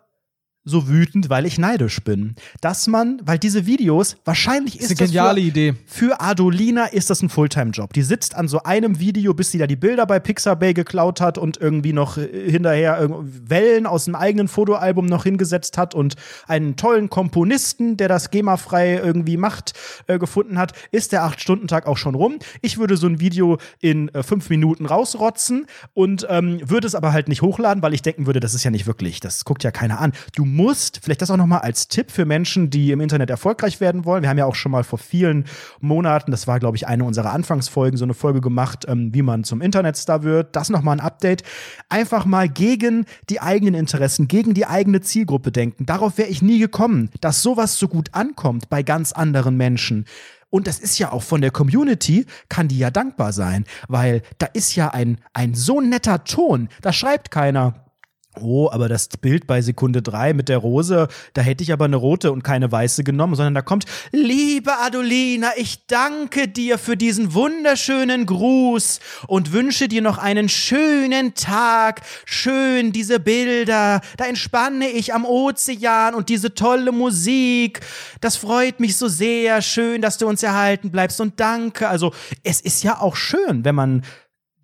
so wütend, weil ich neidisch bin. Dass man, weil diese Videos, wahrscheinlich ist, ist eine geniale für, Idee. Für Adolina ist das ein Fulltime-Job. Die sitzt an so einem Video, bis sie da die Bilder bei Pixabay geklaut hat und irgendwie noch äh, hinterher Wellen aus dem eigenen Fotoalbum noch hingesetzt hat und einen tollen Komponisten, der das GEMA-frei irgendwie macht, äh, gefunden hat, ist der Acht-Stunden-Tag auch schon rum. Ich würde so ein Video in äh, fünf Minuten rausrotzen und ähm, würde es aber halt nicht hochladen, weil ich denken würde, das ist ja nicht wirklich, das guckt ja keiner an. Du musst, vielleicht das auch nochmal als Tipp für Menschen, die im Internet erfolgreich werden wollen. Wir haben ja auch schon mal vor vielen Monaten, das war, glaube ich, eine unserer Anfangsfolgen, so eine Folge gemacht, ähm, wie man zum Internetstar wird. Das nochmal ein Update. Einfach mal gegen die eigenen Interessen, gegen die eigene Zielgruppe denken. Darauf wäre ich nie gekommen, dass sowas so gut ankommt bei ganz anderen Menschen. Und das ist ja auch von der Community, kann die ja dankbar sein, weil da ist ja ein, ein so netter Ton. Da schreibt keiner, Oh, aber das Bild bei Sekunde drei mit der Rose, da hätte ich aber eine rote und keine weiße genommen, sondern da kommt, liebe Adolina, ich danke dir für diesen wunderschönen Gruß und wünsche dir noch einen schönen Tag. Schön diese Bilder, da entspanne ich am Ozean und diese tolle Musik. Das freut mich so sehr. Schön, dass du uns erhalten bleibst und danke. Also, es ist ja auch schön, wenn man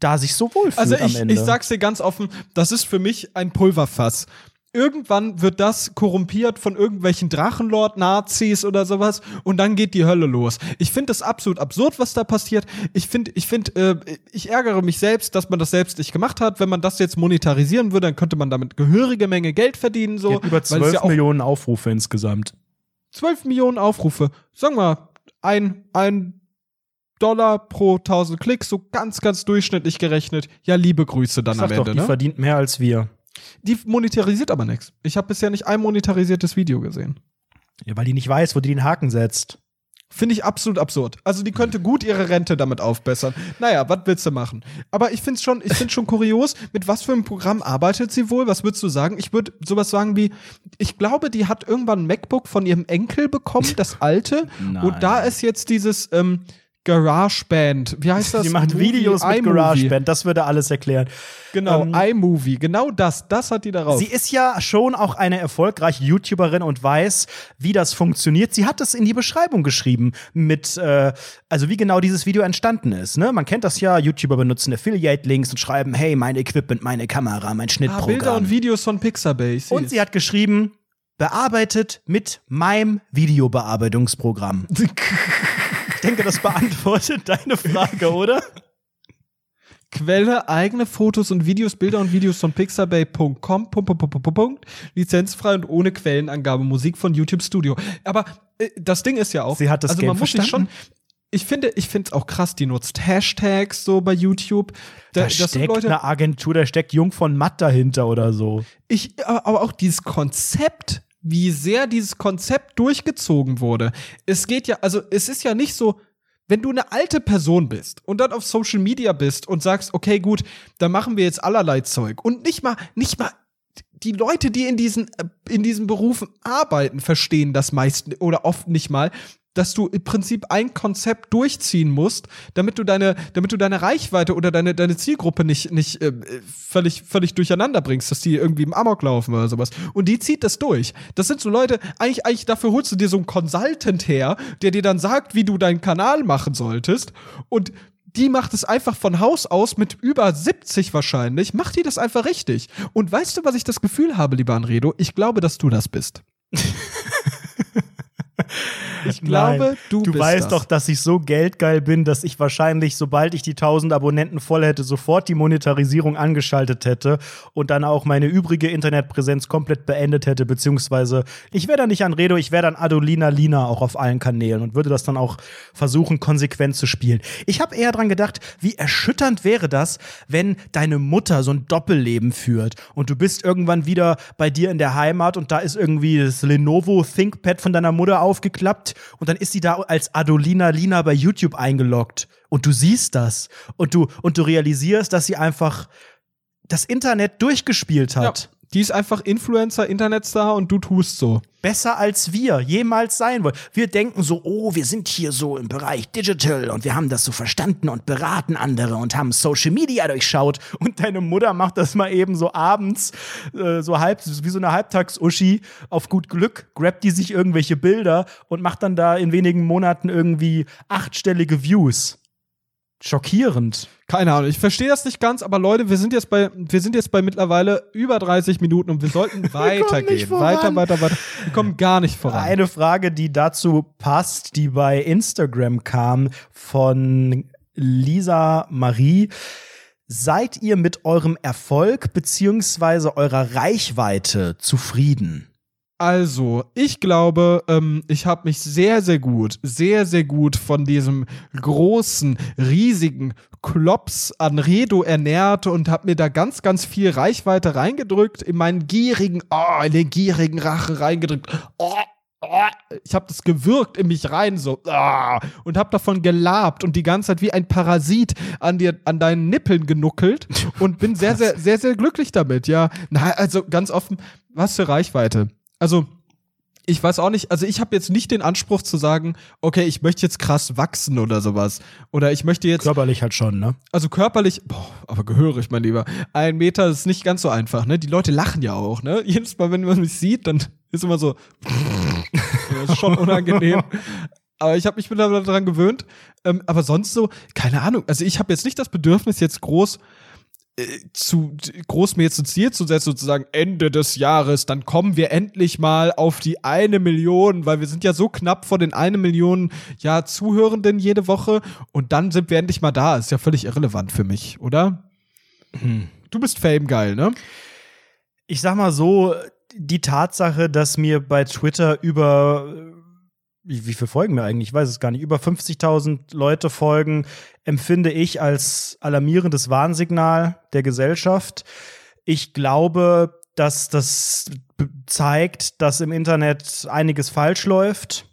da sich so wohl fühlt also ich, am Ende. ich sag's dir ganz offen, das ist für mich ein Pulverfass. Irgendwann wird das korrumpiert von irgendwelchen Drachenlord-Nazis oder sowas und dann geht die Hölle los. Ich finde das absolut absurd, was da passiert. Ich finde, ich finde, äh, ich ärgere mich selbst, dass man das selbst nicht gemacht hat. Wenn man das jetzt monetarisieren würde, dann könnte man damit gehörige Menge Geld verdienen. So, über 12 ja Millionen Aufrufe insgesamt. 12 Millionen Aufrufe. Sagen wir, ein, ein Dollar pro 1000 Klicks, so ganz, ganz durchschnittlich gerechnet. Ja, liebe Grüße dann am Ende. Doch, die ne? verdient mehr als wir. Die monetarisiert aber nichts. Ich habe bisher nicht ein monetarisiertes Video gesehen. Ja, weil die nicht weiß, wo die den Haken setzt. Finde ich absolut absurd. Also die könnte gut ihre Rente damit aufbessern. Naja, was willst du machen? Aber ich finde es schon, ich finde schon kurios, mit was für einem Programm arbeitet sie wohl? Was würdest du sagen? Ich würde sowas sagen wie, ich glaube, die hat irgendwann ein MacBook von ihrem Enkel bekommen, das alte. und da ist jetzt dieses, ähm, GarageBand. Wie heißt das? Die macht Movie, Videos mit GarageBand. Das würde alles erklären. Genau, ähm, iMovie. Genau das. Das hat die darauf. Sie ist ja schon auch eine erfolgreiche YouTuberin und weiß, wie das funktioniert. Sie hat das in die Beschreibung geschrieben mit, äh, also wie genau dieses Video entstanden ist. Ne? Man kennt das ja. YouTuber benutzen Affiliate-Links und schreiben, hey, mein Equipment, meine Kamera, mein Schnittprogramm. Ah, Bilder und Videos von Pixabay. Und sie hat geschrieben, bearbeitet mit meinem Videobearbeitungsprogramm. Ich denke, das beantwortet deine Frage, oder? Quelle, eigene Fotos und Videos, Bilder und Videos von pixabay.com, lizenzfrei und ohne Quellenangabe, Musik von YouTube Studio. Aber äh, das Ding ist ja auch, Sie hat das also Game man muss sich schon, ich finde, ich finde es auch krass, die nutzt Hashtags so bei YouTube. Da, da steckt Leute, eine Agentur, da steckt Jung von Matt dahinter oder so. Ich, aber auch dieses Konzept wie sehr dieses Konzept durchgezogen wurde. Es geht ja, also es ist ja nicht so, wenn du eine alte Person bist und dann auf Social Media bist und sagst, okay, gut, dann machen wir jetzt allerlei Zeug und nicht mal, nicht mal die Leute, die in diesen, in diesen Berufen arbeiten, verstehen das meist oder oft nicht mal dass du im Prinzip ein Konzept durchziehen musst, damit du deine, damit du deine Reichweite oder deine, deine Zielgruppe nicht, nicht äh, völlig, völlig durcheinander bringst, dass die irgendwie im Amok laufen oder sowas. Und die zieht das durch. Das sind so Leute, eigentlich, eigentlich dafür holst du dir so einen Consultant her, der dir dann sagt, wie du deinen Kanal machen solltest. Und die macht es einfach von Haus aus mit über 70 wahrscheinlich, macht die das einfach richtig. Und weißt du, was ich das Gefühl habe, lieber Anredo? Ich glaube, dass du das bist. Ich glaube, Nein. du, Du bist weißt das. doch, dass ich so geldgeil bin, dass ich wahrscheinlich, sobald ich die 1000 Abonnenten voll hätte, sofort die Monetarisierung angeschaltet hätte und dann auch meine übrige Internetpräsenz komplett beendet hätte, beziehungsweise ich wäre dann nicht an Redo, ich wäre dann Adolina Lina auch auf allen Kanälen und würde das dann auch versuchen, konsequent zu spielen. Ich habe eher dran gedacht, wie erschütternd wäre das, wenn deine Mutter so ein Doppelleben führt und du bist irgendwann wieder bei dir in der Heimat und da ist irgendwie das Lenovo ThinkPad von deiner Mutter aufgeklappt und dann ist sie da als Adolina Lina bei YouTube eingeloggt. Und du siehst das. Und du und du realisierst, dass sie einfach das Internet durchgespielt Ja, hat. Die ist einfach Influencer, Internetstar und du tust so. Besser als wir jemals sein wollen. Wir denken so, oh, wir sind hier so im Bereich Digital und wir haben das so verstanden und beraten andere und haben Social Media durchschaut. Und deine Mutter macht das mal eben so abends, äh, so halb, wie so eine Halbtags-Uschi auf gut Glück, grabt die sich irgendwelche Bilder und macht dann da in wenigen Monaten irgendwie achtstellige Views. Schockierend. Keine Ahnung, ich verstehe das nicht ganz, aber Leute, wir sind jetzt bei, wir sind jetzt bei mittlerweile über 30 Minuten und wir sollten weitergehen. voran. Weiter, weiter, weiter. Wir kommen gar nicht voran. Eine Frage, die dazu passt, die bei Instagram kam von Lisa Marie. Seid ihr mit eurem Erfolg beziehungsweise eurer Reichweite zufrieden? Also, ich glaube, ähm, ich habe mich sehr, sehr gut, sehr, sehr gut von diesem großen, riesigen Klops an Redo ernährt und habe mir da ganz, ganz viel Reichweite reingedrückt, in meinen gierigen, oh, in den gierigen Rachen reingedrückt. Oh, oh. Ich habe das gewürgt in mich rein, so, ah, und habe davon gelabt und die ganze Zeit wie ein Parasit an dir, an deinen Nippeln genuckelt und bin sehr, sehr, sehr, sehr glücklich damit, ja. Na, also ganz offen, was für Reichweite. Also, ich weiß auch nicht, also ich habe jetzt nicht den Anspruch zu sagen, okay, ich möchte jetzt krass wachsen oder sowas. Oder ich möchte jetzt, Körperlich halt schon, ne? also körperlich, boah, aber gehörig, mein Lieber. Ein Meter ist nicht ganz so einfach, ne? Die Leute lachen ja auch, ne? Jedes Mal, wenn man mich sieht, dann ist immer so, das ist schon unangenehm. Aber ich habe mich mittlerweile daran gewöhnt. Ähm, aber sonst so, keine Ahnung. Also ich habe jetzt nicht das Bedürfnis, jetzt groß zu groß mir jetzt ein Ziel zu setzen, sozusagen Ende des Jahres, dann kommen wir endlich mal auf die eine Million, weil wir sind ja so knapp vor den eine Million ja Zuhörenden jede Woche und dann sind wir endlich mal da. Ist ja völlig irrelevant für mich, oder? Du bist Fame geil, ne? Ich sag mal so, die Tatsache, dass mir bei Twitter über wie, wie viel folgen mir eigentlich? Ich weiß es gar nicht. Über 50.000 Leute folgen, empfinde ich als alarmierendes Warnsignal der Gesellschaft. Ich glaube, dass das zeigt, dass im Internet einiges falsch läuft.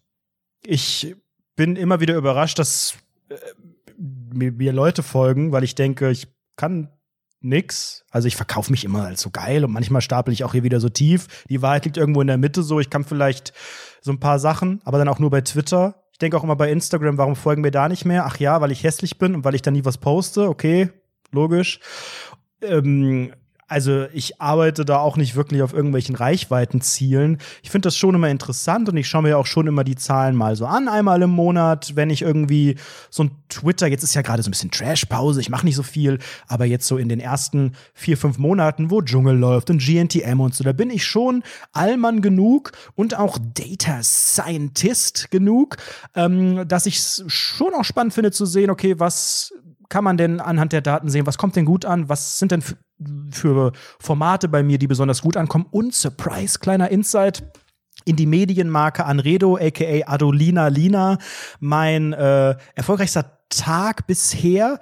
Ich bin immer wieder überrascht, dass äh, mir, mir Leute folgen, weil ich denke, ich kann nix. Also ich verkaufe mich immer als so geil und manchmal stapel ich auch hier wieder so tief. Die Wahrheit liegt irgendwo in der Mitte so. Ich kann vielleicht so ein paar Sachen, aber dann auch nur bei Twitter. Ich denke auch immer bei Instagram, warum folgen mir da nicht mehr? Ach ja, weil ich hässlich bin und weil ich da nie was poste. Okay, logisch. Ähm, also ich arbeite da auch nicht wirklich auf irgendwelchen Reichweitenzielen. Ich finde das schon immer interessant und ich schaue mir auch schon immer die Zahlen mal so an, einmal im Monat, wenn ich irgendwie so ein Twitter, jetzt ist ja gerade so ein bisschen Trash-Pause, ich mache nicht so viel, aber jetzt so in den ersten vier, fünf Monaten, wo Dschungel läuft und GNTM und so, da bin ich schon Allmann genug und auch Data Scientist genug, ähm, dass ich es schon auch spannend finde zu sehen, okay, was kann man denn anhand der Daten sehen, was kommt denn gut an, was sind denn für, Formate bei mir, die besonders gut ankommen? Und Surprise, kleiner Insight in die Medienmarke Anredo, aka Adolina Lina, mein äh, erfolgreichster Tag bisher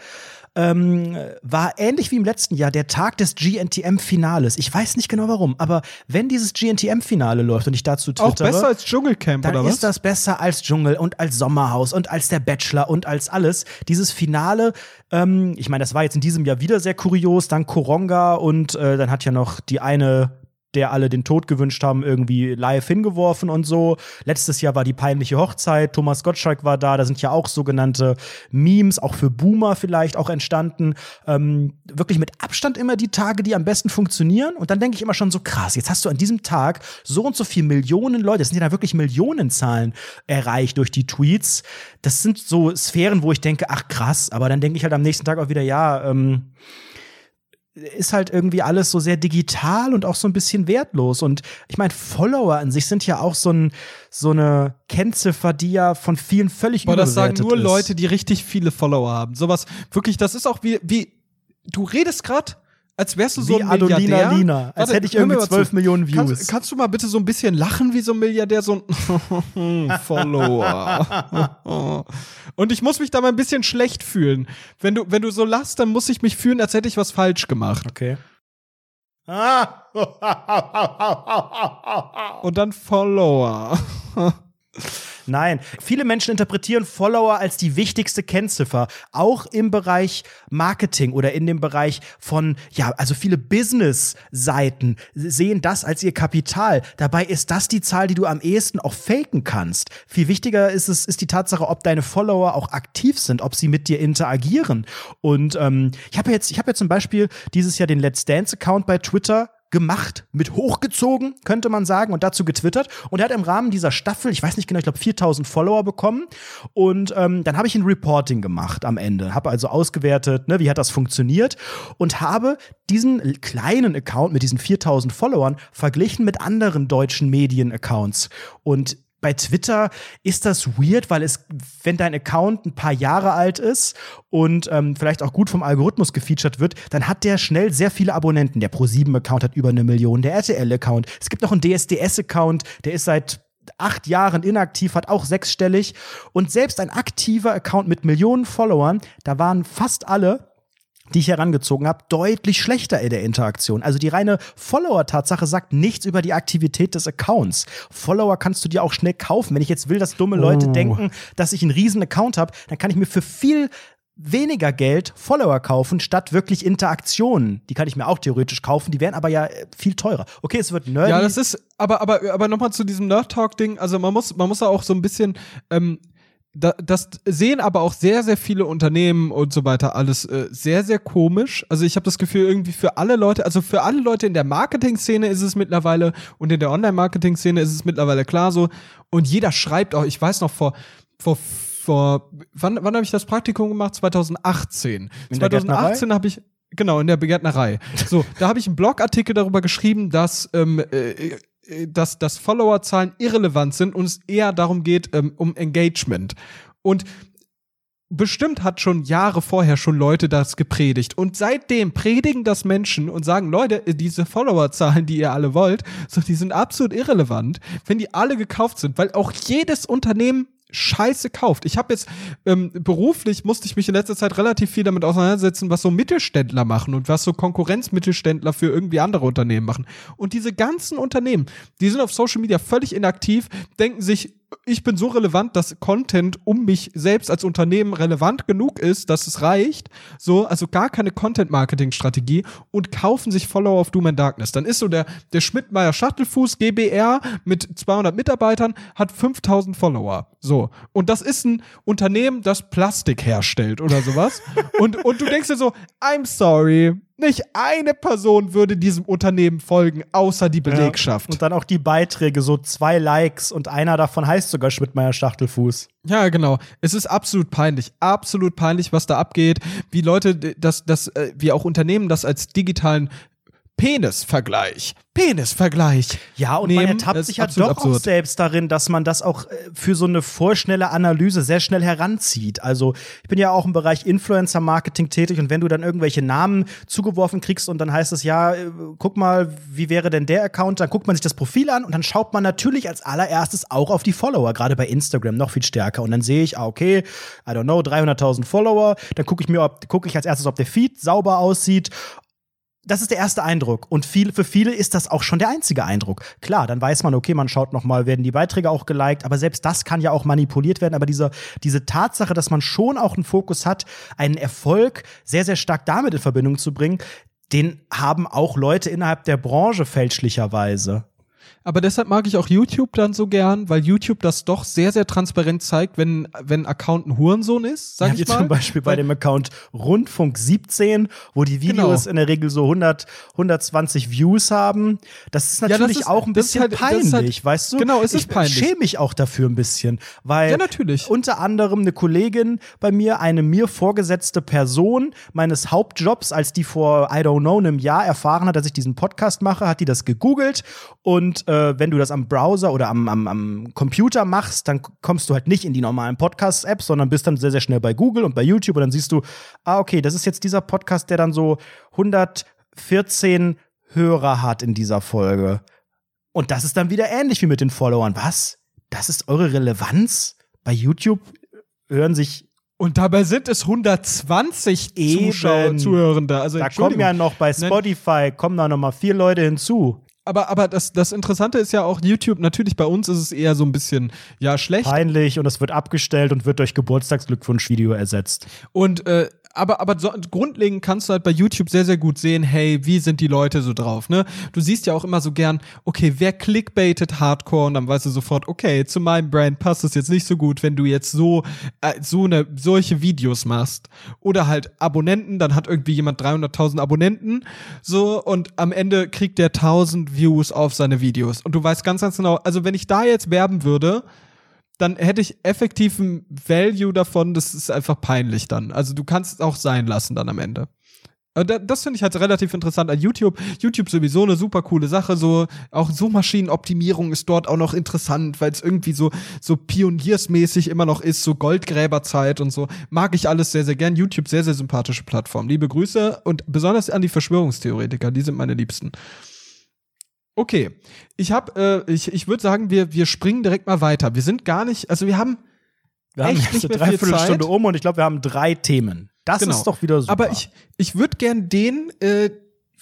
ähm, war ähnlich wie im letzten Jahr der Tag des GNTM-Finales. Ich weiß nicht genau warum, aber wenn dieses GNTM-Finale läuft und ich dazu Auch twittere, besser als Dschungelcamp, dann oder was? ist das besser als Dschungel und als Sommerhaus und als der Bachelor und als alles. Dieses Finale, ähm, ich meine, das war jetzt in diesem Jahr wieder sehr kurios, dann Koronga und äh, dann hat ja noch die eine der alle den Tod gewünscht haben, irgendwie live hingeworfen und so. Letztes Jahr war die peinliche Hochzeit, Thomas Gottschalk war da, da sind ja auch sogenannte Memes, auch für Boomer vielleicht auch entstanden. Ähm, wirklich mit Abstand immer die Tage, die am besten funktionieren. Und dann denke ich immer schon so, krass, jetzt hast du an diesem Tag so und so viel Millionen Leute, das sind ja da wirklich Millionenzahlen erreicht durch die Tweets. Das sind so Sphären, wo ich denke, ach krass, aber dann denke ich halt am nächsten Tag auch wieder, ja, ähm, ist halt irgendwie alles so sehr digital und auch so ein bisschen wertlos. Und ich meine, Follower an sich sind ja auch so, ein, so eine Kennziffer, die ja von vielen völlig Boah, das sagen nur ist. Leute, die richtig viele Follower haben. Sowas, wirklich, das ist auch wie, wie du redest gerade als wärst du so wie ein Adolina Milliardär. Lina, als Warte, hätte ich irgendwie mal 12 zu. Millionen Views. Kannst, kannst du mal bitte so ein bisschen lachen wie so ein Milliardär, so ein Follower. Und ich muss mich da mal ein bisschen schlecht fühlen. Wenn du, wenn du so lachst, dann muss ich mich fühlen, als hätte ich was falsch gemacht. Okay. Und dann Follower. Nein, viele Menschen interpretieren Follower als die wichtigste Kennziffer, auch im Bereich Marketing oder in dem Bereich von, ja, also viele Business-Seiten sehen das als ihr Kapital. Dabei ist das die Zahl, die du am ehesten auch faken kannst. Viel wichtiger ist es, ist die Tatsache, ob deine Follower auch aktiv sind, ob sie mit dir interagieren. Und ähm, ich habe jetzt, ich habe jetzt zum Beispiel dieses Jahr den Let's Dance-Account bei Twitter gemacht, mit hochgezogen, könnte man sagen, und dazu getwittert. Und er hat im Rahmen dieser Staffel, ich weiß nicht genau, ich glaube 4000 Follower bekommen. Und ähm, dann habe ich ein Reporting gemacht am Ende. Habe also ausgewertet, ne, wie hat das funktioniert. Und habe diesen kleinen Account mit diesen 4000 Followern verglichen mit anderen deutschen Medien-Accounts. Und bei Twitter ist das weird, weil es, wenn dein Account ein paar Jahre alt ist und ähm, vielleicht auch gut vom Algorithmus gefeatured wird, dann hat der schnell sehr viele Abonnenten. Der Pro7-Account hat über eine Million, der RTL-Account. Es gibt noch einen DSDS-Account, der ist seit acht Jahren inaktiv, hat auch sechsstellig. Und selbst ein aktiver Account mit Millionen Followern, da waren fast alle die ich herangezogen habe, deutlich schlechter in der Interaktion. Also die reine Follower-Tatsache sagt nichts über die Aktivität des Accounts. Follower kannst du dir auch schnell kaufen. Wenn ich jetzt will, dass dumme Leute Oh. denken, dass ich einen riesen Account habe, dann kann ich mir für viel weniger Geld Follower kaufen, statt wirklich Interaktionen. Die kann ich mir auch theoretisch kaufen, die wären aber ja äh, viel teurer. Okay, es wird nerdy. Ja, das ist, aber, aber, aber nochmal zu diesem Nerd-Talk-Ding. Also man muss, man muss auch so ein bisschen, ähm, das sehen aber auch sehr, sehr viele Unternehmen und so weiter alles äh, sehr, sehr komisch. Also ich habe das Gefühl, irgendwie für alle Leute, also für alle Leute in der Marketing-Szene ist es mittlerweile und in der Online-Marketing-Szene ist es mittlerweile klar so. Und jeder schreibt auch, ich weiß noch vor, vor vor wann, wann habe ich das Praktikum gemacht? 2018. In der 2018 habe ich genau in der Begärtnerei. So, da habe ich einen Blogartikel darüber geschrieben, dass ähm, äh, äh, dass, dass Followerzahlen irrelevant sind und es eher darum geht, ähm, um Engagement. Und bestimmt hat schon Jahre vorher schon Leute das gepredigt. Und seitdem predigen das Menschen und sagen, Leute, diese Followerzahlen, die ihr alle wollt, so, die sind absolut irrelevant, wenn die alle gekauft sind, weil auch jedes Unternehmen Scheiße kauft. Ich habe jetzt ähm, beruflich musste ich mich in letzter Zeit relativ viel damit auseinandersetzen, was so Mittelständler machen und was so Konkurrenzmittelständler für irgendwie andere Unternehmen machen. Und diese ganzen Unternehmen, die sind auf Social Media völlig inaktiv, denken sich, ich bin so relevant, dass Content um mich selbst als Unternehmen relevant genug ist, dass es reicht. So, also gar keine Content-Marketing-Strategie und kaufen sich Follower auf Doom and Darkness. Dann ist so der, der Schmidt-Meyer Schachtelfuß GBR mit 200 Mitarbeitern hat 5000 Follower. So. Und das ist ein Unternehmen, das Plastik herstellt oder sowas. und, und du denkst dir so, I'm sorry. Nicht eine Person würde diesem Unternehmen folgen, außer die Belegschaft. Und dann auch die Beiträge, so zwei Likes und einer davon heißt sogar Schmidtmeier Schachtelfuß. Ja, genau. Es ist absolut peinlich, absolut peinlich, was da abgeht, wie Leute das, das, äh, wie auch Unternehmen das als digitalen Penis-Vergleich, Penis-Vergleich. Ja, und nehmen. man ertappt sich ja absolut doch auch absurd. selbst darin, dass man das auch äh, für so eine vorschnelle Analyse sehr schnell heranzieht. Also ich bin ja auch im Bereich Influencer-Marketing tätig und wenn du dann irgendwelche Namen zugeworfen kriegst und dann heißt es, ja, äh, guck mal, wie wäre denn der Account, dann guckt man sich das Profil an und dann schaut man natürlich als allererstes auch auf die Follower, gerade bei Instagram noch viel stärker. Und dann sehe ich, ah, okay, I don't know, 300.000 Follower, dann gucke ich mir, gucke ich als erstes, ob der Feed sauber aussieht das ist der erste Eindruck. Und viel, für viele ist das auch schon der einzige Eindruck. Klar, dann weiß man, okay, man schaut noch mal, werden die Beiträge auch geliked, aber selbst das kann ja auch manipuliert werden. Aber diese, diese Tatsache, dass man schon auch einen Fokus hat, einen Erfolg sehr, sehr stark damit in Verbindung zu bringen, den haben auch Leute innerhalb der Branche fälschlicherweise. Aber deshalb mag ich auch YouTube dann so gern, weil YouTube das doch sehr, sehr transparent zeigt, wenn, wenn ein Account ein Hurensohn ist, sag ja, ich mal. zum Beispiel bei dem Account Rundfunk 17, wo die Videos Genau. in der Regel so 100, 120 Views haben. Das ist das natürlich ist- auch ein das bisschen halt- das peinlich, halt- weißt du? genau, es ist ich peinlich. schäme mich auch dafür ein bisschen, weil Ja, natürlich. unter anderem eine Kollegin bei mir, eine mir vorgesetzte Person meines Hauptjobs, als die vor, I don't know, einem Jahr erfahren hat, dass ich diesen Podcast mache, hat die das gegoogelt und äh, wenn du das am Browser oder am, am, am Computer machst, dann kommst du halt nicht in die normalen Podcast-Apps, sondern bist dann sehr, sehr schnell bei Google und bei YouTube und dann siehst du, ah, okay, das ist jetzt dieser Podcast, der dann so 114 Hörer hat in dieser Folge. Und das ist dann wieder ähnlich wie mit den Followern. Was? Das ist eure Relevanz? Bei YouTube hören sich, Und dabei sind es 120 Eben. Zuschauer, Zuhörende. Also da kommen ja noch bei. Spotify, kommen da noch mal vier Leute hinzu. Aber, aber das, das Interessante ist ja auch YouTube, natürlich bei uns ist es eher so ein bisschen, ja, schlecht. Peinlich und es wird abgestellt und wird durch Geburtstagsglückwunsch-Video ersetzt. Und äh, aber, aber so, grundlegend kannst du halt bei YouTube sehr, sehr gut sehen, hey, wie sind die Leute so drauf, ne? Du siehst ja auch immer so gern, okay, wer clickbaitet Hardcore und dann weißt du sofort, okay, zu meinem Brand passt es jetzt nicht so gut, wenn du jetzt so, äh, so eine, solche Videos machst. Oder halt Abonnenten, dann hat irgendwie jemand 300.000 Abonnenten, so, und am Ende kriegt der 1000 Views auf seine Videos. Und du weißt ganz, ganz genau, also wenn ich da jetzt werben würde, dann hätte ich effektiven Value davon, das ist einfach peinlich dann. Also du kannst es auch sein lassen dann am Ende. Da- Das finde ich halt relativ interessant an YouTube. YouTube sowieso eine super coole Sache. So auch Suchmaschinenoptimierung ist dort auch noch interessant, weil es irgendwie so so pioniersmäßig immer noch ist, so Goldgräberzeit und so. Mag ich alles sehr sehr gern. YouTube sehr sehr sympathische Plattform. Liebe Grüße und besonders an die Verschwörungstheoretiker, die sind meine Liebsten. Okay, ich habe, äh, ich, ich würde sagen, wir, wir springen direkt mal weiter. Wir sind gar nicht, also wir haben Wir haben Echt jetzt nicht eine mehr viel Dreiviertelstunde Zeit? um und ich glaube, wir haben drei Themen. Das Genau. ist doch wieder super. Aber ich, ich würde gern den äh,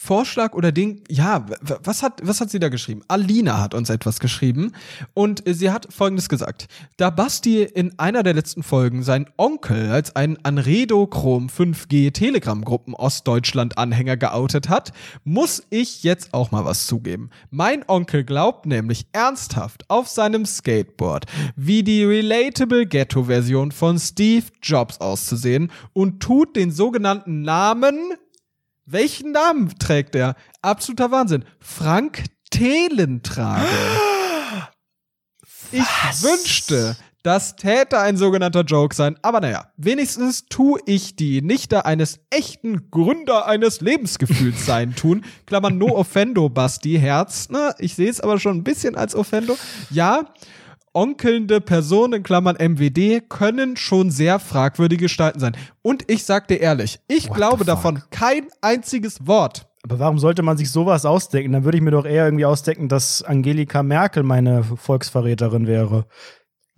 Vorschlag oder den, ja, was hat, was hat sie da geschrieben? Alina hat uns etwas geschrieben und äh, sie hat Folgendes gesagt. Da Basti in einer der letzten Folgen seinen Onkel als einen Anredo Chrom 5G Telegram-Gruppen Ostdeutschland-Anhänger geoutet hat, muss ich jetzt auch mal was zugeben. Mein Onkel glaubt nämlich ernsthaft auf seinem Skateboard, wie die relatable Ghetto-Version von Steve Jobs auszusehen und tut den sogenannten Namen welchen Namen trägt er? Absoluter Wahnsinn. Frank Telentrage. Ich wünschte, das täte ein sogenannter Joke sein. Aber naja, wenigstens tu ich die Nichte eines echten Gründer eines Lebensgefühls sein tun. Klammern no offendo, Basti, Herz. Na, ich sehe es aber schon ein bisschen als offendo. Ja, onkelnde Personen, in Klammern MWD, können schon sehr fragwürdige Gestalten sein. Und ich sag dir ehrlich, ich What glaube davon kein einziges Wort. Aber warum sollte man sich sowas ausdenken? Dann würde ich mir doch eher irgendwie ausdenken, dass Angelika Merkel meine Volksverräterin wäre.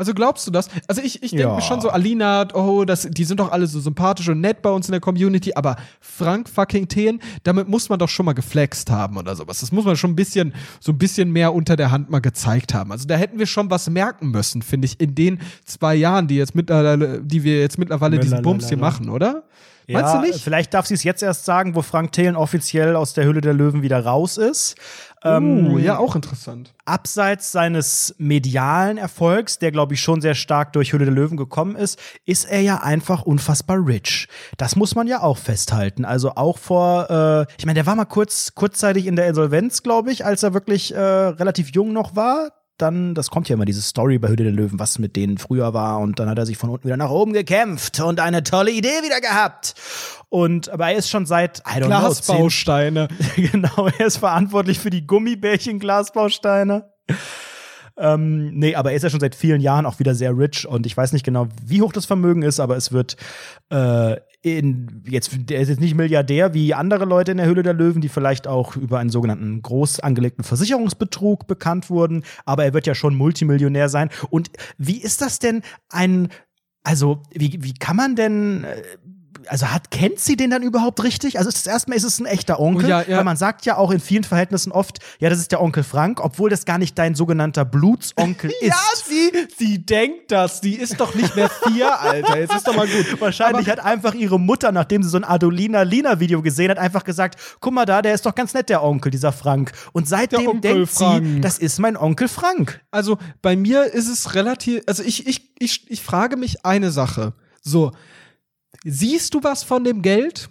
Also glaubst du das? Also ich, ich denke Ja. mir schon so, Alina, oh, das, die sind doch alle so sympathisch und nett bei uns in der Community, aber Frank fucking Thien, damit muss man doch schon mal geflext haben oder sowas. Das muss man schon ein bisschen, so ein bisschen mehr unter der Hand mal gezeigt haben. Also da hätten wir schon was merken müssen, finde ich, in den zwei Jahren, die jetzt mittlerweile, die wir jetzt mittlerweile diesen Bums hier machen, oder? Meinst ja, du nicht? Vielleicht darf sie es jetzt erst sagen, wo Frank Thelen offiziell aus der Hülle der Löwen wieder raus ist. Uh, ja, auch interessant. Abseits seines medialen Erfolgs, der glaube ich schon sehr stark durch Hülle der Löwen gekommen ist, ist er ja einfach unfassbar rich. Das muss man ja auch festhalten. Also auch vor, äh, ich meine, der war mal kurz kurzzeitig in der Insolvenz, glaube ich, als er wirklich äh, relativ jung noch war. Dann, das kommt ja immer diese Story bei Hülle der Löwen, was mit denen früher war. Und dann hat er sich von unten wieder nach oben gekämpft und eine tolle Idee wieder gehabt. Und aber er ist schon seit, I don't know, Glasbausteine. genau, er ist verantwortlich für die Gummibärchen-Glasbausteine. Ähm, nee, aber er ist ja schon seit vielen Jahren auch wieder sehr rich und ich weiß nicht genau, wie hoch das Vermögen ist, aber es wird äh, in, jetzt, der ist jetzt nicht Milliardär wie andere Leute in der Höhle der Löwen, die vielleicht auch über einen sogenannten groß angelegten Versicherungsbetrug bekannt wurden, aber er wird ja schon Multimillionär sein. Und wie ist das denn ein, also wie, wie kann man denn äh, also hat, kennt sie den dann überhaupt richtig? Also ist das erstmal ist es ein echter Onkel? Ja, ja. Weil man sagt ja auch in vielen Verhältnissen oft, ja, das ist der Onkel Frank, obwohl das gar nicht dein sogenannter Blutsonkel ist. Ja, sie, sie denkt das. Die ist doch nicht mehr vier, Alter. Jetzt ist doch mal gut. Wahrscheinlich hat einfach ihre Mutter, nachdem sie so ein Adolina-Lina-Video gesehen hat, einfach gesagt: Guck mal da, der ist doch ganz nett, der Onkel, dieser Frank. Und seitdem denkt Frank. sie, das ist mein Onkel Frank. Also bei mir ist es relativ, also ich, ich, ich, ich frage mich eine Sache. So, siehst du was von dem Geld?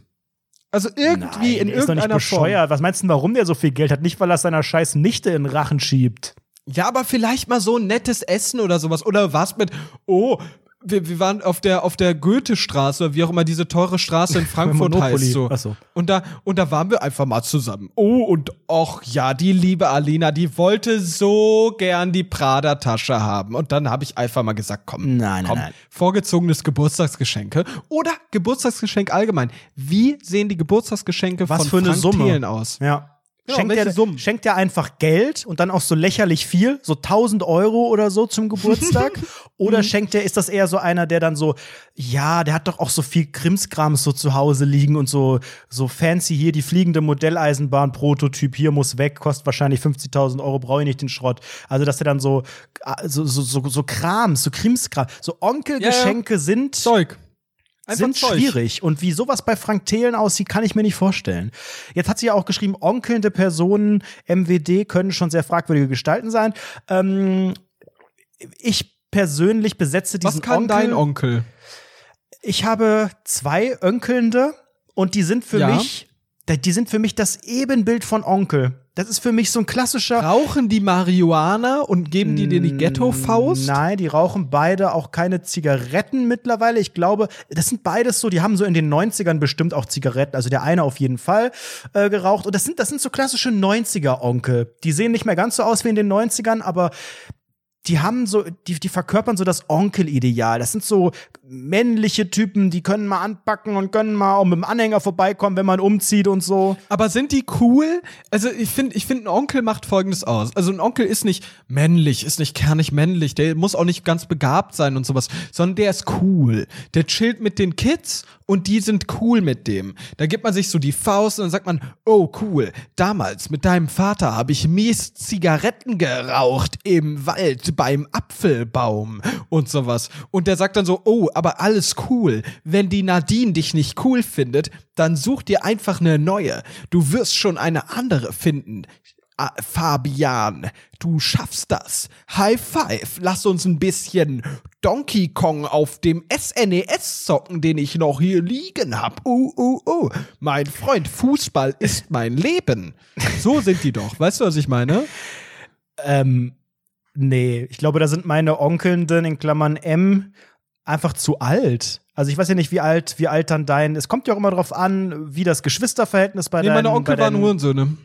Also irgendwie in der ist doch nicht irgendeiner Form. bescheuert. Was meinst du, warum der so viel Geld hat? Nicht, weil er seiner scheiß Nichte in den Rachen schiebt. Ja, aber vielleicht mal so ein nettes Essen oder sowas. Oder was mit, oh, wir, wir waren auf der, auf der Goethestraße, oder wie auch immer diese teure Straße in Frankfurt heißt. So. Ach so. Und, da, und da waren wir einfach mal zusammen. Oh, und och ja, die liebe Alina, die wollte so gern die Prada-Tasche haben. Und dann habe ich einfach mal gesagt, komm, Nein, nein, komm, nein. vorgezogenes Geburtstagsgeschenke oder Geburtstagsgeschenk allgemein. Wie sehen die Geburtstagsgeschenke Was von für eine Frank Summe? Thelen aus? Ja. Genau, schenkt, er, Summen? schenkt er einfach Geld und dann auch so lächerlich viel, so 1000 Euro oder so zum Geburtstag? oder schenkt er, ist das eher so einer, der dann so, ja, der hat doch auch so viel Krimskrams so zu Hause liegen und so, so fancy hier, die fliegende Modelleisenbahn, Prototyp, hier muss weg, kostet wahrscheinlich 50.000 Euro, brauche ich nicht den Schrott. Also, dass er dann so, so, so, so, so Krams, so Krimskram, so Onkelgeschenke sind Zeug. Einfach sind Zeug. schwierig. Und wie sowas bei Frank Thelen aussieht, kann ich mir nicht vorstellen. Jetzt hat sie ja auch geschrieben, onkelnde Personen, MWD, können schon sehr fragwürdige Gestalten sein. Ähm, ich persönlich besetze diesen Was kann Onkel. dein Onkel? Ich habe zwei Önkelnde und die sind für Ja. mich, die sind für mich das Ebenbild von Onkel. Das ist für mich so ein klassischer Rauchen die Marihuana und geben die dir die Ghetto-Faust? Nein, die rauchen beide auch keine Zigaretten mittlerweile. Ich glaube, das sind beides so, die haben so in den 90ern bestimmt auch Zigaretten. Also der eine auf jeden Fall äh, geraucht. Und das sind, das sind so klassische 90er-Onkel. Die sehen nicht mehr ganz so aus wie in den 90ern, aber die haben so, die, die verkörpern so das Onkel-Ideal. Das sind so männliche Typen, die können mal anpacken und können mal auch mit dem Anhänger vorbeikommen, wenn man umzieht und so. Aber sind die cool? Also ich finde, ich finde, ein Onkel macht folgendes aus. Also ein Onkel ist nicht männlich, ist nicht kernig männlich, der muss auch nicht ganz begabt sein und sowas, sondern der ist cool. Der chillt mit den Kids und die sind cool mit dem. Da gibt man sich so die Faust und dann sagt man, oh cool, damals mit deinem Vater habe ich mies Zigaretten geraucht im Wald beim Apfelbaum und sowas. Und der sagt dann so, oh, aber alles cool. Wenn die Nadine dich nicht cool findet, dann such dir einfach eine neue. Du wirst schon eine andere finden. Ah, Fabian, du schaffst das. High five. Lass uns ein bisschen Donkey Kong auf dem SNES zocken, den ich noch hier liegen hab. Uh, uh, uh. Mein Freund, Fußball ist mein Leben. So sind die doch. Weißt du, was ich meine? Ähm, nee, ich glaube, da sind meine Onkelnden in Klammern M einfach zu alt. Also ich weiß ja nicht, wie alt, wie alt dann dein. Es kommt ja auch immer drauf an, wie das Geschwisterverhältnis bei Nee, deinen. meine Onkel bei waren deinen- Hurensöhne.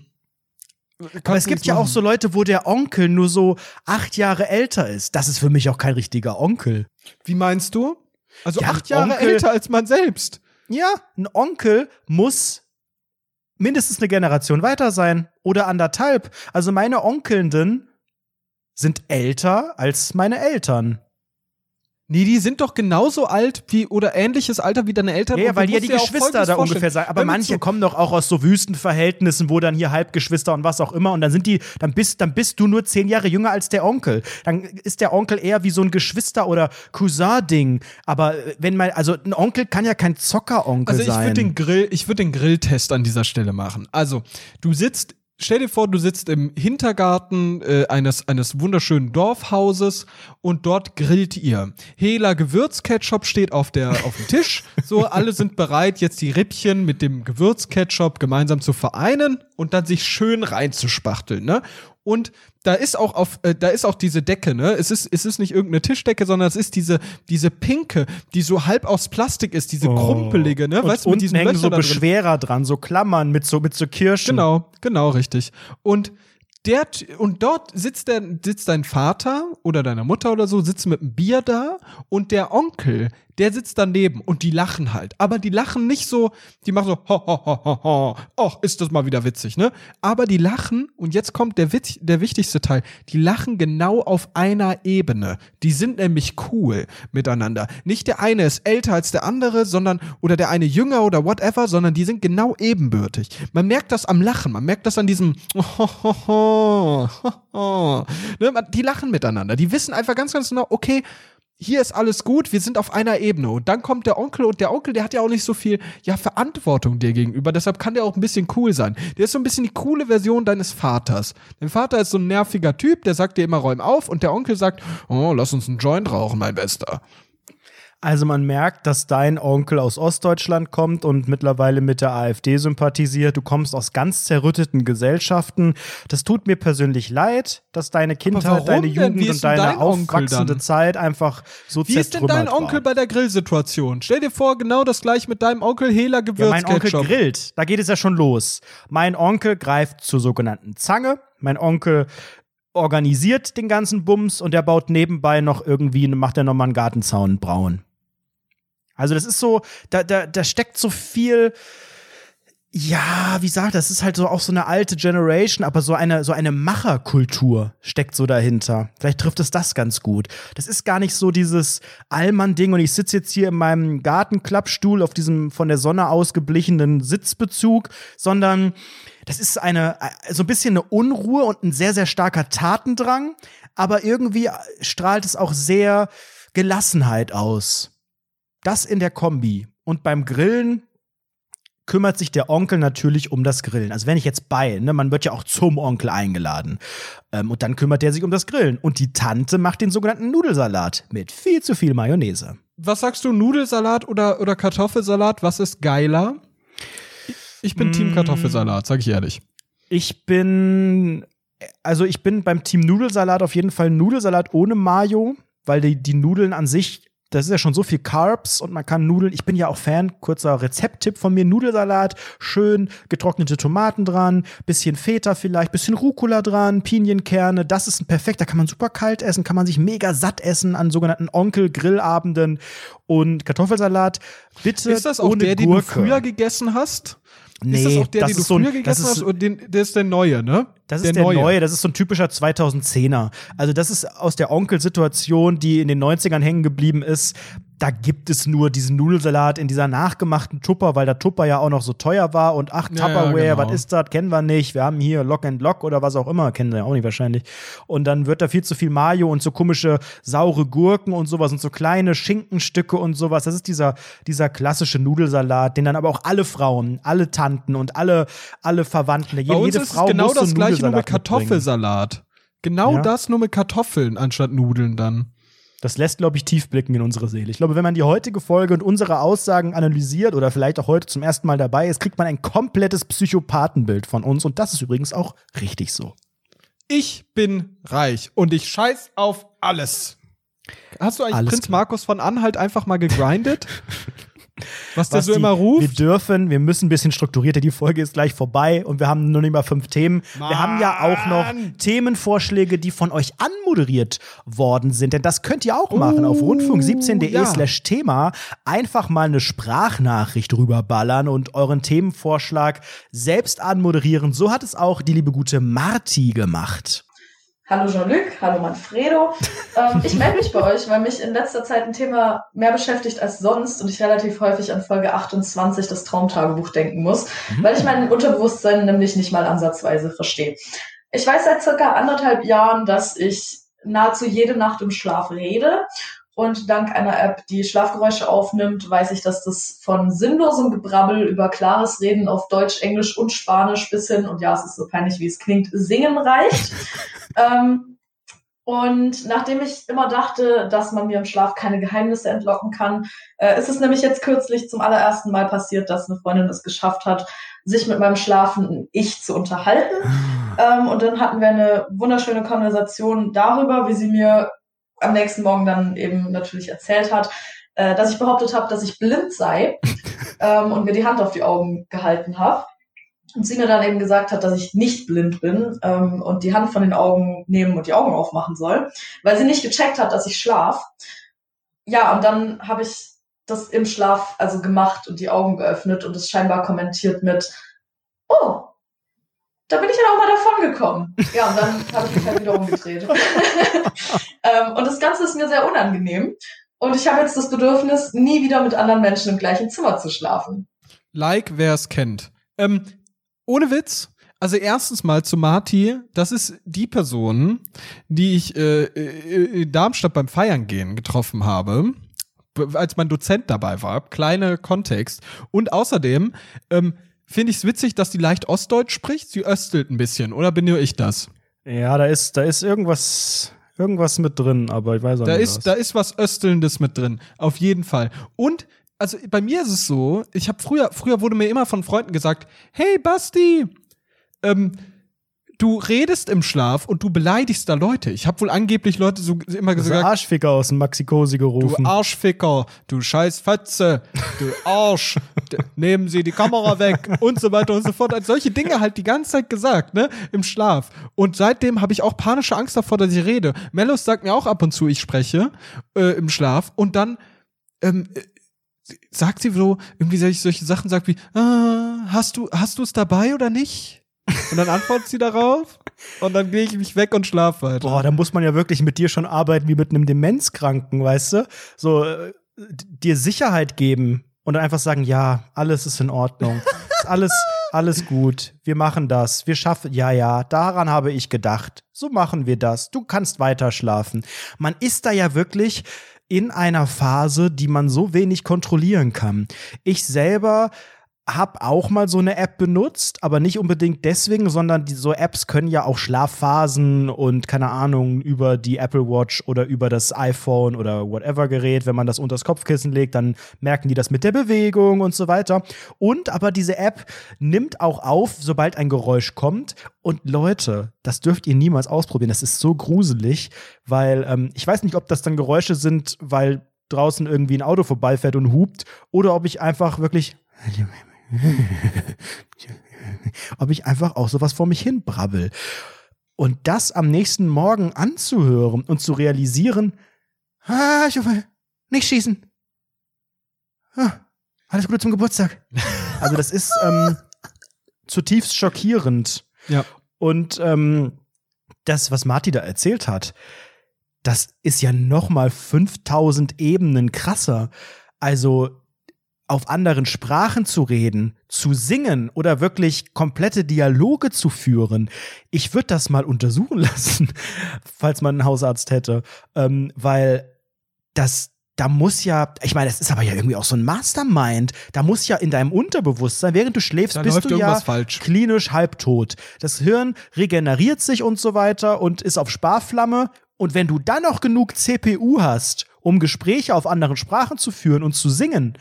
Aber es gibt ja auch so Leute, wo der Onkel nur so acht Jahre älter ist. Das ist für mich auch kein richtiger Onkel. Wie meinst du? Also Ja, acht Jahre Onkel- älter als man selbst. Ja, ein Onkel muss mindestens eine Generation weiter sein oder anderthalb. Also meine Onkelnden sind älter als meine Eltern. Nee, die sind doch genauso alt wie oder ähnliches Alter wie deine Eltern. Ja, weil die ja die Geschwister da ungefähr sagen. Aber manche zu- kommen doch auch aus so Wüstenverhältnissen, wo dann hier Halbgeschwister und was auch immer. Und dann sind die, dann bist, dann bist du nur zehn Jahre jünger als der Onkel. Dann ist der Onkel eher wie so ein Geschwister- oder Cousin-Ding. Aber äh, wenn man, also ein Onkel kann ja kein Zockeronkel Also ich sein. würde den Grill, ich würde den Grilltest an dieser Stelle machen. Also du sitzt, stell dir vor, du sitzt im Hintergarten äh, eines eines wunderschönen Dorfhauses und dort grillt ihr. Hela Gewürzketchup steht auf der auf dem Tisch. So alle sind bereit, jetzt die Rippchen mit dem Gewürzketchup gemeinsam zu vereinen und dann sich schön reinzuspachteln, ne? Und da ist auch auf, äh, da ist auch diese Decke, ne? Es ist, es ist nicht irgendeine Tischdecke, sondern es ist diese, diese pinke, die so halb aus Plastik ist, diese krumpelige, ne? Oh. und weißt du, mit diesen hängen Löchern so da drin. Beschwerer dran, so Klammern mit so, mit so Kirschen. Genau, genau, richtig. Und der, und dort sitzt der, sitzt dein Vater oder deine Mutter oder so, sitzt mit einem Bier da und der Onkel, der sitzt daneben und die lachen halt. Aber die lachen nicht so, die machen so, ho, ho, ho, ho, ho. Och, ist das mal wieder witzig, ne? Aber die lachen, und jetzt kommt der, Witz, der wichtigste Teil, die lachen genau auf einer Ebene. Die sind nämlich cool miteinander. Nicht der eine ist älter als der andere, sondern, oder der eine jünger oder whatever, sondern die sind genau ebenbürtig. Man merkt das am Lachen, man merkt das an diesem, ho, ho, ho, ho, ho. Ne? Die lachen miteinander. Die wissen einfach ganz, ganz genau, okay, hier ist alles gut, wir sind auf einer Ebene. Und dann kommt der Onkel und der Onkel, der hat ja auch nicht so viel ja, Verantwortung dir gegenüber. Deshalb kann der auch ein bisschen cool sein. Der ist so ein bisschen die coole Version deines Vaters. Dein Vater ist so ein nerviger Typ, der sagt dir immer räum auf und der Onkel sagt, oh, lass uns einen Joint rauchen, mein Bester. Also man merkt, dass dein Onkel aus Ostdeutschland kommt und mittlerweile mit der AfD sympathisiert. Du kommst aus ganz zerrütteten Gesellschaften. Das tut mir persönlich leid, dass deine Kindheit, deine Jugend und deine aufwachsende Zeit einfach so Wie ist denn dein Onkel war. bei der Grillsituation? Stell dir vor, genau das gleiche mit deinem Onkel Hela Gewürzketchup. Ja, mein Onkel grillt. Da geht es ja schon los. Mein Onkel greift zur sogenannten Zange. Mein Onkel organisiert den ganzen Bums und der baut nebenbei noch irgendwie, macht er nochmal einen Gartenzaun braun. Also das ist so, da, da, da steckt so viel, ja, wie sagt das, ist halt so auch so eine alte Generation, aber so eine, so eine Macherkultur steckt so dahinter. Vielleicht trifft es das ganz gut. Das ist gar nicht so dieses Allmann-Ding und ich sitze jetzt hier in meinem Gartenklappstuhl auf diesem von der Sonne ausgeblichenen Sitzbezug, sondern das ist eine, so ein bisschen eine Unruhe und ein sehr, sehr starker Tatendrang, aber irgendwie strahlt es auch sehr Gelassenheit aus. Das in der Kombi. Und beim Grillen kümmert sich der Onkel natürlich um das Grillen. Also wenn ich jetzt bei, ne, man wird ja auch zum Onkel eingeladen. Ähm, und dann kümmert der sich um das Grillen. Und die Tante macht den sogenannten Nudelsalat mit viel zu viel Mayonnaise. Was sagst du, Nudelsalat oder, oder Kartoffelsalat? Was ist geiler? Ich bin mm. Team Kartoffelsalat, sag ich ehrlich. Ich bin, also ich bin beim Team Nudelsalat auf jeden Fall Nudelsalat ohne Mayo, weil die, die Nudeln an sich das ist ja schon so viel Carbs und man kann Nudeln. Ich bin ja auch Fan, kurzer Rezepttipp von mir: Nudelsalat, schön getrocknete Tomaten dran, bisschen Feta vielleicht, bisschen Rucola dran, Pinienkerne. Das ist ein perfekt. Da kann man super kalt essen, kann man sich mega satt essen an sogenannten Onkel-Grillabenden und Kartoffelsalat. Bitte ist das auch ohne der, Gurke. den du früher gegessen hast? Nee, ist das auch der, das den du ist so ein- früher gegessen das ist- hast? Und den, der ist der neue, ne? Das ist der, neue. das ist so ein typischer 2010er. Also das ist aus der Onkelsituation, die in den 90ern hängen geblieben ist. Da gibt es nur diesen Nudelsalat in dieser nachgemachten Tupper, weil der Tupper ja auch noch so teuer war und ach, Ja, ja, Tupperware, genau. was ist das? Kennen wir nicht. Wir haben hier Lock and Lock oder was auch immer, kennen wir ja auch nicht wahrscheinlich. Und dann wird da viel zu viel Mayo und so komische saure Gurken und sowas und so kleine Schinkenstücke und sowas. Das ist dieser, dieser klassische Nudelsalat, den dann aber auch alle Frauen, alle Tanten und alle, alle Verwandten, Bei jede, uns jede ist Frau genau das gleiche, nur mit mitbringen. Kartoffelsalat. Genau Ja. das, nur mit Kartoffeln anstatt Nudeln dann. Das lässt, glaube ich, tief blicken in unsere Seele. Ich glaube, wenn man die heutige Folge und unsere Aussagen analysiert oder vielleicht auch heute zum ersten Mal dabei ist, kriegt man ein komplettes Psychopathenbild von uns. Und das ist übrigens auch richtig so. Ich bin reich und ich scheiß auf alles. Hast du eigentlich Alles Prinz klar. Markus von Anhalt einfach mal gegrindet? Was der so immer Wir ruft? dürfen, wir müssen ein bisschen strukturierter. Die Folge ist gleich vorbei und wir haben nur nicht mal fünf Themen. Wir haben ja auch noch Mann! Themenvorschläge, die von euch anmoderiert worden sind. Denn das könnt ihr auch machen auf Oh, rundfunk17.de ja. slash Thema. Einfach mal eine Sprachnachricht rüberballern und euren Themenvorschlag selbst anmoderieren. So hat es auch die liebe gute Marti gemacht. Hallo Jean-Luc, hallo Manfredo. Ähm, ich melde mich bei euch, weil mich in letzter Zeit ein Thema mehr beschäftigt als sonst und ich relativ häufig an Folge 28 das Traumtagebuch denken muss, weil ich mein Unterbewusstsein nämlich nicht mal ansatzweise verstehe. Ich weiß seit circa anderthalb Jahren, dass ich nahezu jede Nacht im Schlaf rede und dank einer App, die Schlafgeräusche aufnimmt, weiß ich, dass das von sinnlosem Gebrabbel über klares Reden auf Deutsch, Englisch und Spanisch bis hin, und ja, es ist so peinlich, wie es klingt, singen reicht. ähm, und nachdem ich immer dachte, dass man mir im Schlaf keine Geheimnisse entlocken kann, äh, ist es nämlich jetzt kürzlich zum allerersten Mal passiert, dass eine Freundin es geschafft hat, sich mit meinem schlafenden Ich zu unterhalten. Ähm, und dann hatten wir eine wunderschöne Konversation darüber, wie sie mir am nächsten Morgen dann eben natürlich erzählt hat, äh, dass ich behauptet habe, dass ich blind sei ähm, und mir die Hand auf die Augen gehalten habe. Und sie mir dann eben gesagt hat, dass ich nicht blind bin ähm, und die Hand von den Augen nehmen und die Augen aufmachen soll, weil sie nicht gecheckt hat, dass ich schlaf. Ja, und dann habe ich das im Schlaf also gemacht und die Augen geöffnet und es scheinbar kommentiert mit, oh, da bin ich dann auch mal davon gekommen. Ja, und dann habe ich mich halt wieder umgedreht. ähm, und das Ganze ist mir sehr unangenehm. Und ich habe jetzt das Bedürfnis, nie wieder mit anderen Menschen im gleichen Zimmer zu schlafen. Like, wer es kennt. Ähm, ohne Witz. Also erstens mal zu Marti, das ist die Person, die ich äh, äh in Darmstadt beim Feiern gehen getroffen habe, als mein Dozent dabei war. Kleine Kontext. Und außerdem ähm, finde ich es witzig, dass die leicht Ostdeutsch spricht. Sie östelt ein bisschen, oder bin nur ich das? Ja, da ist, da ist irgendwas, irgendwas mit drin, aber ich weiß auch da nicht. Ist, was. Da ist was Östelndes mit drin, auf jeden Fall. Und also bei mir ist es so, ich habe früher, früher wurde mir immer von Freunden gesagt, hey Basti, ähm, du redest im Schlaf und du beleidigst da Leute. Ich habe wohl angeblich Leute so immer gesagt, Arschficker aus dem Maxi-Cosi du gerufen. Arschficker, du scheiß Fotze, du Arsch, nehmen Sie die Kamera weg und so weiter und so fort. Also solche Dinge halt die ganze Zeit gesagt, ne, im Schlaf. Und seitdem habe ich auch panische Angst davor, dass ich rede. Mellos sagt mir auch ab und zu, ich spreche äh, im Schlaf und dann ähm, äh, sagt sie so irgendwie solche, solche Sachen, sagt wie, ah, hast du hast du es dabei oder nicht? Und dann antwortet sie darauf und dann gehe ich mich weg und schlaf weiter. Boah, da muss man ja wirklich mit dir schon arbeiten wie mit einem Demenzkranken, weißt du? So, äh, dir Sicherheit geben und dann einfach sagen, ja, alles ist in Ordnung. Ist alles, alles gut. Wir machen das. Wir schaffen, ja, ja, daran habe ich gedacht. So machen wir das. Du kannst weiter schlafen. Man ist da ja wirklich in einer Phase, die man so wenig kontrollieren kann. Ich selber habe auch mal so eine App benutzt, aber nicht unbedingt deswegen, sondern die, so Apps können ja auch Schlafphasen und keine Ahnung über die Apple Watch oder über das iPhone oder whatever Gerät, wenn man das unters Kopfkissen legt, dann merken die das mit der Bewegung und so weiter. Und aber diese App nimmt auch auf, sobald ein Geräusch kommt. Und Leute, das dürft ihr niemals ausprobieren. Das ist so gruselig, weil ähm, ich weiß nicht, ob das dann Geräusche sind, weil draußen irgendwie ein Auto vorbeifährt und hupt oder ob ich einfach wirklich ob ich einfach auch sowas vor mich hin brabbel. Und das am nächsten Morgen anzuhören und zu realisieren, ah, ich hoffe, nicht schießen. Ah, alles Gute zum Geburtstag. Also das ist ähm, zutiefst schockierend. Ja. Und ähm, das, was Marty da erzählt hat, das ist ja noch mal 5000 Ebenen krasser. Also auf anderen Sprachen zu reden, zu singen oder wirklich komplette Dialoge zu führen. Ich würde das mal untersuchen lassen, falls man einen Hausarzt hätte, ähm, weil das da muss ja, ich meine, das ist aber ja irgendwie auch so ein Mastermind. Da muss ja in deinem Unterbewusstsein, während du schläfst, Da bist du ja falsch. klinisch halbtot. Das Hirn regeneriert sich und so weiter und ist auf Sparflamme. Und wenn du dann noch genug CPU hast, um Gespräche auf anderen Sprachen zu führen und zu singen,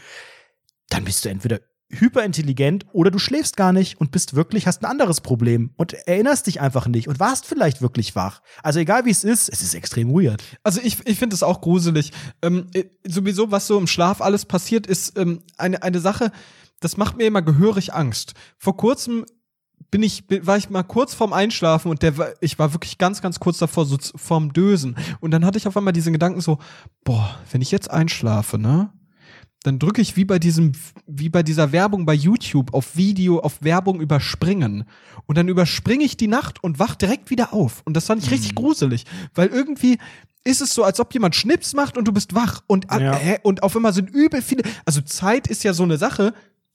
dann bist du entweder hyperintelligent oder du schläfst gar nicht und bist wirklich, hast ein anderes Problem und erinnerst dich einfach nicht und warst vielleicht wirklich wach. Also egal wie es ist, es ist extrem weird. Also ich, ich finde es auch gruselig. Ähm, äh, sowieso, was so im Schlaf alles passiert, ist ähm, eine, eine Sache, das macht mir immer gehörig Angst. Vor kurzem bin ich, war ich mal kurz vorm Einschlafen und der ich war wirklich ganz, ganz kurz davor, so vorm Dösen. Und dann hatte ich auf einmal diesen Gedanken so, boah, wenn ich jetzt einschlafe, ne? Dann drücke ich wie bei diesem, wie bei dieser Werbung bei YouTube auf Video, auf Werbung überspringen. Und dann überspringe ich die Nacht und wach direkt wieder auf. Und das fand ich richtig gruselig. Weil irgendwie ist es so, als ob jemand Schnips macht und du bist wach. Und, Ja. äh, und auf einmal sind übel viele. Also Zeit ist ja so eine Sache,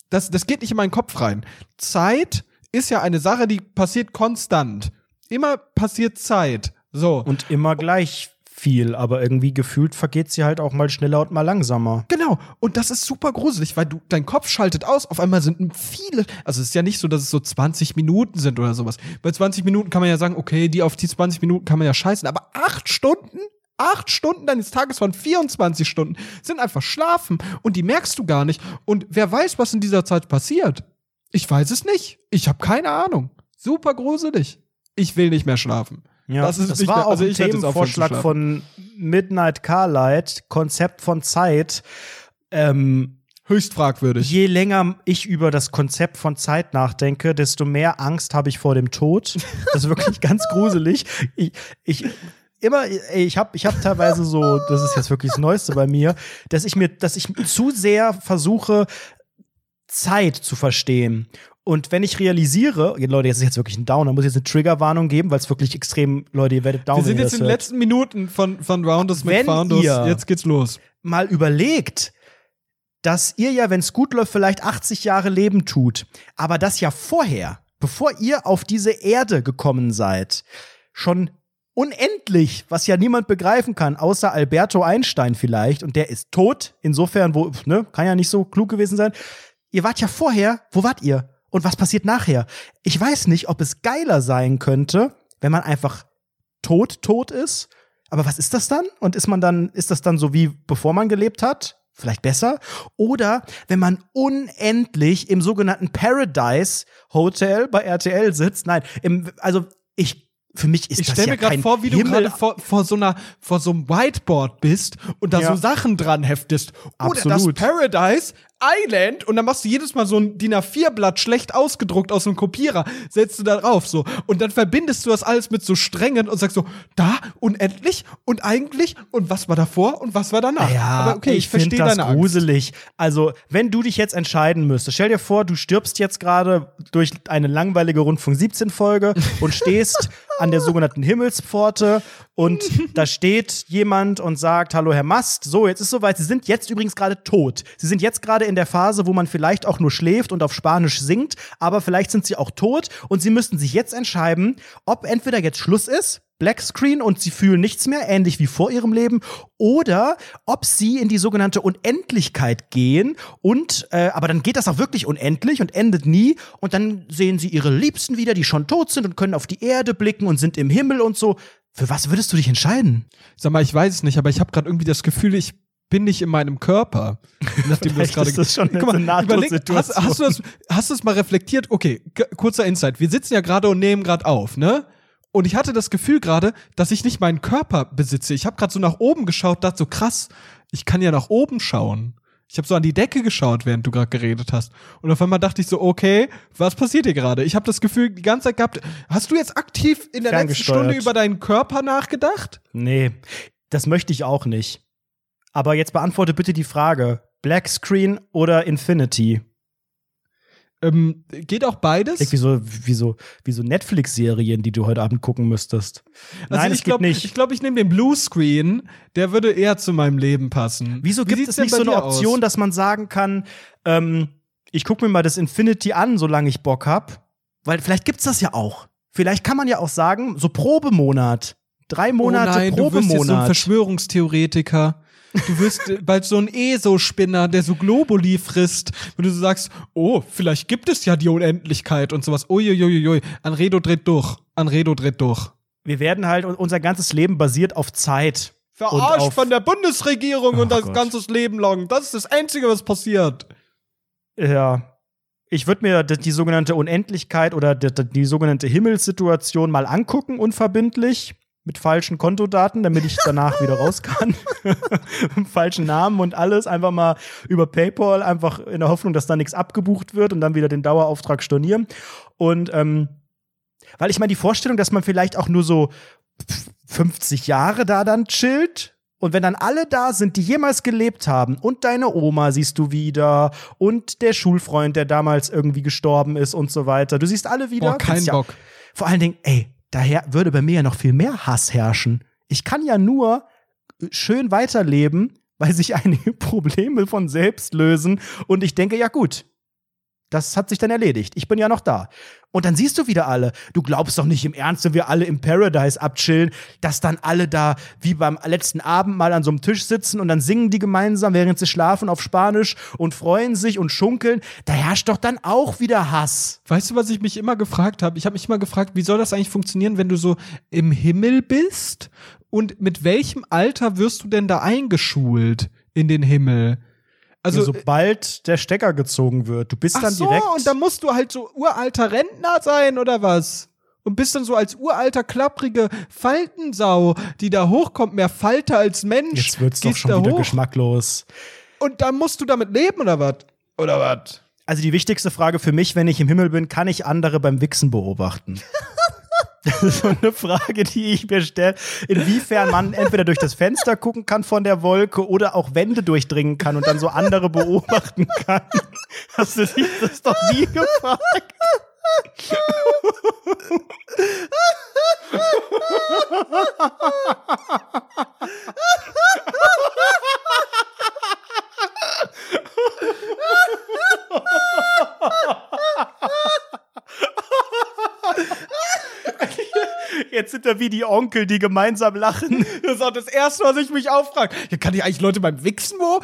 das, das geht nicht in meinen Kopf rein. Zeit ist ja eine Sache, die passiert konstant. Immer passiert Zeit. So. Und immer gleich viel, aber irgendwie gefühlt vergeht sie halt auch mal schneller und mal langsamer. Genau. Und das ist super gruselig, weil du, dein Kopf schaltet aus. Auf einmal sind viele, also es ist ja nicht so, dass es so 20 Minuten sind oder sowas. Bei 20 Minuten kann man ja sagen, okay, die auf die 20 Minuten kann man ja scheißen. Aber acht Stunden? Acht Stunden deines Tages von 24 Stunden sind einfach schlafen und die merkst du gar nicht. Und wer weiß, was in dieser Zeit passiert? Ich weiß es nicht. Ich habe keine Ahnung. Super gruselig. Ich will nicht mehr schlafen. Ja, Das ist das war auch also ein Themenvorschlag von Midnight Carlight, Konzept von Zeit. Ähm, Höchst fragwürdig. je länger ich über das Konzept von Zeit nachdenke, desto mehr Angst habe ich vor dem Tod. Das ist wirklich ganz gruselig. Ich, ich, immer, ich habe ich hab teilweise so, das ist jetzt wirklich das Neueste bei mir, dass ich mir, dass ich zu sehr versuche, Zeit zu verstehen. Und wenn ich realisiere, Leute, jetzt ist jetzt wirklich ein Downer, muss ich jetzt eine Triggerwarnung geben, weil es wirklich extrem, Leute, ihr werdet down. Wir sind jetzt in den letzten Minuten von, von Rounders mit Founders. ihr- Jetzt geht's los. mal überlegt, dass ihr ja, wenn es gut läuft, vielleicht 80 Jahre Leben tut, aber das ja vorher, bevor ihr auf diese Erde gekommen seid, schon unendlich, was ja niemand begreifen kann, außer Alberto Einstein vielleicht, und der ist tot, insofern, wo, ne, kann ja nicht so klug gewesen sein. Ihr wart ja vorher, wo wart ihr? Und was passiert nachher? Ich weiß nicht, ob es geiler sein könnte, wenn man einfach tot, tot ist. Aber was ist das dann? Und ist man dann, ist das dann so wie bevor man gelebt hat? Vielleicht besser? Oder wenn man unendlich im sogenannten Paradise Hotel bei RTL sitzt? Nein, im, also ich, für mich ist Ich das stelle ja mir gerade vor, wie du Himmel gerade vor, vor so einer vor so einem Whiteboard bist und da Ja. so Sachen dran heftest. Oder das Absolut. Paradise Island und dann machst du jedes Mal so ein DIN A4-Blatt schlecht ausgedruckt aus einem Kopierer, setzt du da drauf so und dann verbindest du das alles mit so Strängen und sagst so, da unendlich und eigentlich und was war davor und was war danach. Ja, Aber okay, ich, find verstehe das deine Angst. gruselig. Also, wenn du dich jetzt entscheiden müsstest, stell dir vor, du stirbst jetzt gerade durch eine langweilige Rundfunk 17 Folge und stehst an der sogenannten Himmelspforte und da steht jemand und sagt, hallo Herr Mast, so, jetzt ist soweit, Sie sind jetzt übrigens gerade tot. Sie sind jetzt gerade in der Phase, wo man vielleicht auch nur schläft und auf Spanisch singt, aber vielleicht sind Sie auch tot und Sie müssten sich jetzt entscheiden, ob entweder jetzt Schluss ist, Black Screen und sie fühlen nichts mehr, ähnlich wie vor ihrem Leben, oder ob sie in die sogenannte Unendlichkeit gehen und äh, aber dann geht das auch wirklich unendlich und endet nie und dann sehen sie ihre Liebsten wieder, die schon tot sind und können auf die Erde blicken und sind im Himmel und so. Für was würdest du dich entscheiden? Sag mal, ich weiß es nicht, aber ich habe gerade irgendwie das Gefühl, ich bin nicht in meinem Körper. Nachdem du das gerade ist das schon Guck mal, überleg, hast, hast, du das, hast du das mal reflektiert? Okay, kurzer Insight. Wir sitzen ja gerade und nehmen gerade auf, ne? Und ich hatte das Gefühl gerade, dass ich nicht meinen Körper besitze. Ich habe gerade so nach oben geschaut, dachte so krass, ich kann ja nach oben schauen. Ich habe so an die Decke geschaut, während du gerade geredet hast. Und auf einmal dachte ich so, okay, was passiert hier gerade? Ich habe das Gefühl die ganze Zeit gehabt. Hast du jetzt aktiv in der letzten. Stunde über deinen Körper nachgedacht? Nee, das möchte ich auch nicht. Aber jetzt beantworte bitte die Frage: Black Screen oder Infinity? Ähm, geht auch beides? Klingt Wie so, wie so, wie so Netflix-Serien, die du heute Abend gucken müsstest. Nein, also es ich glaube, nicht. ich, glaub, ich nehme den Bluescreen, der würde eher zu meinem Leben passen. Wieso Wie gibt es nicht so eine Option, aus? dass man sagen kann, ähm, ich gucke mir mal das Infinity an, solange ich Bock hab? Weil vielleicht gibt's das ja auch. Vielleicht kann man ja auch sagen, so Probemonat. Drei Monate oh nein, du wirst jetzt so ein Probemonat. Verschwörungstheoretiker. Du wirst äh, bald so ein ESO-Spinner, der so Globuli frisst, wenn du so sagst, oh, vielleicht gibt es ja die Unendlichkeit und sowas. Uiuiuiui, Anredo dreht durch. Anredo dreht durch. Wir werden halt, unser ganzes Leben basiert auf Zeit. Und Verarscht auf- von der Bundesregierung Oh und das Gott. ganze Leben lang. Das ist das Einzige, was passiert. Ja. Ich würde mir die, die sogenannte Unendlichkeit oder die, die sogenannte Himmelssituation mal angucken, unverbindlich, mit falschen Kontodaten, damit ich danach wieder raus kann. Falschen Namen und alles. Einfach mal über PayPal, einfach in der Hoffnung, dass da nichts abgebucht wird und dann wieder den Dauerauftrag stornieren. Und ähm, weil ich meine, die Vorstellung, dass man vielleicht auch nur so 50 Jahre da dann chillt. Und wenn dann alle da sind, die jemals gelebt haben, und deine Oma siehst du wieder, und der Schulfreund, der damals irgendwie gestorben ist und so weiter. Du siehst alle wieder. Boah, kein ja, Bock. Vor allen Dingen, ey, daher würde bei mir ja noch viel mehr Hass herrschen. Ich kann ja nur schön weiterleben, weil sich einige Probleme von selbst lösen. Und ich denke, ja gut, das hat sich dann erledigt. Ich bin ja noch da. Und dann siehst du wieder alle. Du glaubst doch nicht im Ernst, wenn wir alle im Paradise abchillen, dass dann alle da wie beim letzten Abend mal an so einem Tisch sitzen und dann singen die gemeinsam, während sie schlafen auf Spanisch und freuen sich und schunkeln. Da herrscht doch dann auch wieder Hass. Weißt du, was ich mich immer gefragt habe? Ich habe mich immer gefragt, wie soll das eigentlich funktionieren, wenn du so im Himmel bist? Und mit welchem Alter wirst du denn da eingeschult in den Himmel? Also, Also, sobald der Stecker gezogen wird, du bist ach dann so, direkt. und dann musst du halt so uralter Rentner sein oder was? Und bist dann so als uralter, klapprige Faltensau, die da hochkommt, mehr Falter als Mensch. Jetzt wird's doch schon wieder hoch. geschmacklos. Und dann musst du damit leben oder was? Oder was? Also die wichtigste Frage für mich, wenn ich im Himmel bin, kann ich andere beim Wichsen beobachten? Das ist so eine Frage, die ich mir stelle. Inwiefern man entweder durch das Fenster gucken kann von der Wolke oder auch Wände durchdringen kann und dann so andere beobachten kann. Hast du dich das doch nie gefragt? Jetzt sind wir wie die Onkel, die gemeinsam lachen. Das ist auch das Erste, was ich mich auffrage. Ja, kann ich eigentlich Leute beim Wichsen wo?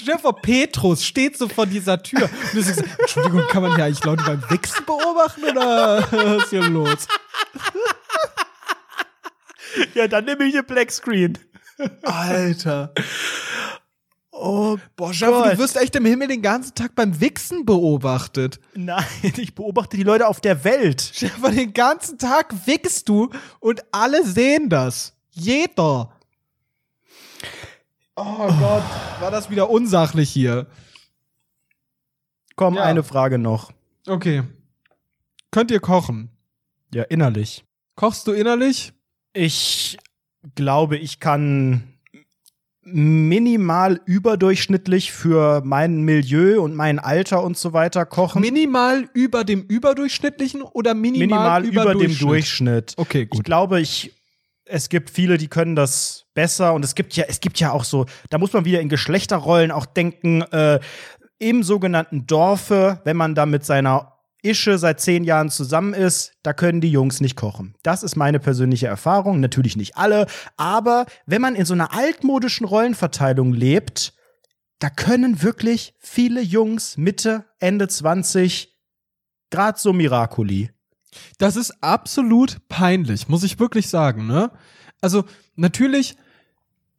Stell vor, Petrus steht so vor dieser Tür. Und sagst, Entschuldigung, kann man hier eigentlich Leute beim Wichsen beobachten oder was ist hier los? Ja, dann nehme ich den Black Screen. Alter. Oh Boah, Schaffe, du wirst echt im Himmel den ganzen Tag beim Wichsen beobachtet. Nein, ich beobachte die Leute auf der Welt. Stefan, den ganzen Tag wichst du und alle sehen das. Jeder. Oh Gott, war das wieder unsachlich hier. Komm, Ja. eine Frage noch. Okay. Könnt ihr kochen? Ja, innerlich. Kochst du innerlich? Ich glaube, ich kann minimal überdurchschnittlich für mein Milieu und mein Alter und so weiter kochen. Minimal über dem überdurchschnittlichen oder minimal, minimal über, dem Durchschnitt? Durchschnitt. Okay, Ich gut. glaube, ich es gibt viele, die können das besser und es gibt ja es gibt ja auch so, da muss man wieder in Geschlechterrollen auch denken. Äh, Im sogenannten Dorfe, wenn man da mit seiner Ische seit zehn Jahren zusammen ist, da können die Jungs nicht kochen. Das ist meine persönliche Erfahrung. Natürlich nicht alle, aber wenn man in so einer altmodischen Rollenverteilung lebt, da können wirklich viele Jungs Mitte, Ende 20 gerade so Miracoli. Das ist absolut peinlich, muss ich wirklich sagen, ne? Also, natürlich,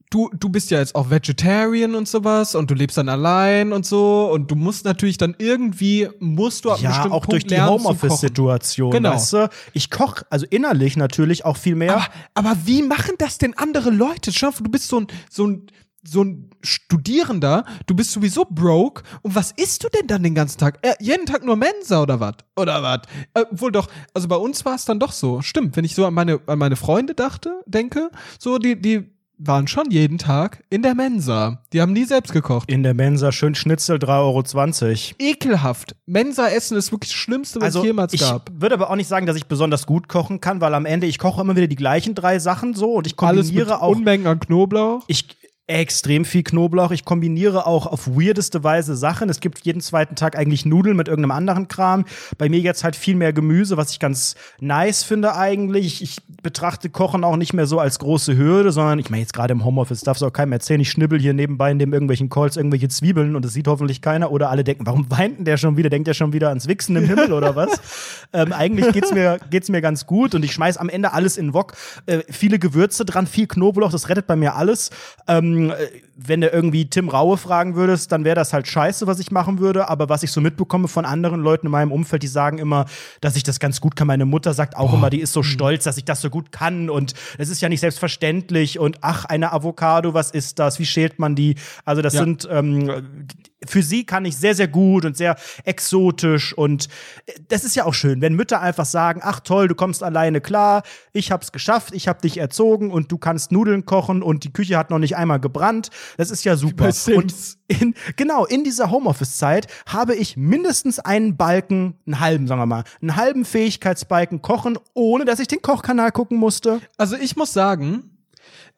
du, du bist ja jetzt auch Vegetarian und sowas und du lebst dann allein und so und du musst natürlich dann irgendwie, musst du ab Ja, auch Punkt durch die. Homeoffice-Situation. Genau. Weißt du? Ich koche, also innerlich natürlich auch viel mehr. Aber, aber wie machen das denn andere Leute? Schau, du bist so ein, so ein, so ein Studierender, du bist sowieso broke. Und was isst du denn dann den ganzen Tag? Äh, jeden Tag nur Mensa oder was? Oder was? Äh, wohl doch, also bei uns war es dann doch so. Stimmt, wenn ich so an meine, an meine Freunde dachte, denke, so, die, die waren schon jeden Tag in der Mensa. Die haben nie selbst gekocht. in der Mensa schön Schnitzel 3,20 Euro. Ekelhaft. Mensa-Essen ist wirklich das Schlimmste, was Also es jemals ich gab. würde aber auch nicht sagen, dass ich besonders gut kochen kann, weil am Ende ich koche immer wieder die gleichen drei Sachen so und ich Alles mit kombiniere auch Unmengen an Knoblauch. ich extrem viel Knoblauch. Ich kombiniere auch auf weirdeste Weise Sachen. Es gibt jeden zweiten Tag eigentlich Nudeln mit irgendeinem anderen Kram. Bei mir jetzt halt viel mehr Gemüse, was ich ganz nice finde eigentlich. Ich betrachte Kochen auch nicht mehr so als große Hürde, sondern ich meine jetzt gerade im Homeoffice darf es auch keinem erzählen. Ich schnibbel hier nebenbei neben irgendwelchen Calls irgendwelche Zwiebeln und das sieht hoffentlich keiner. Oder alle denken, warum weint denn der schon wieder? Denkt der schon wieder ans Wichsen im Himmel oder was? ähm, eigentlich geht's mir, geht's mir ganz gut und ich schmeiß am Ende alles in Wok. Äh, viele Gewürze dran, viel Knoblauch, das rettet bei mir alles. Ähm, äh, wenn du irgendwie Tim Raue fragen würdest, dann wäre das halt scheiße, was ich machen würde. Aber was ich so mitbekomme von anderen Leuten in meinem Umfeld, die sagen immer, dass ich das ganz gut kann. Meine Mutter sagt auch immer, die ist so stolz, dass ich das so gut kann. Und es ist ja nicht selbstverständlich. Und ach, eine Avocado, was ist das? Wie schält man die? Also, das Ja. sind ähm, für sie kann ich sehr, sehr gut und sehr exotisch. Und äh, das ist ja auch schön, wenn Mütter einfach sagen, ach toll, du kommst alleine klar, ich hab's geschafft, ich hab dich erzogen und du kannst Nudeln kochen und die Küche hat noch nicht einmal gebrannt. Das ist ja super. Und in, genau, in dieser Homeoffice-Zeit habe ich mindestens einen Balken, einen halben, sagen wir mal, einen halben Fähigkeitsbalken kochen, ohne dass ich den Kochkanal gucken musste. Also ich muss sagen,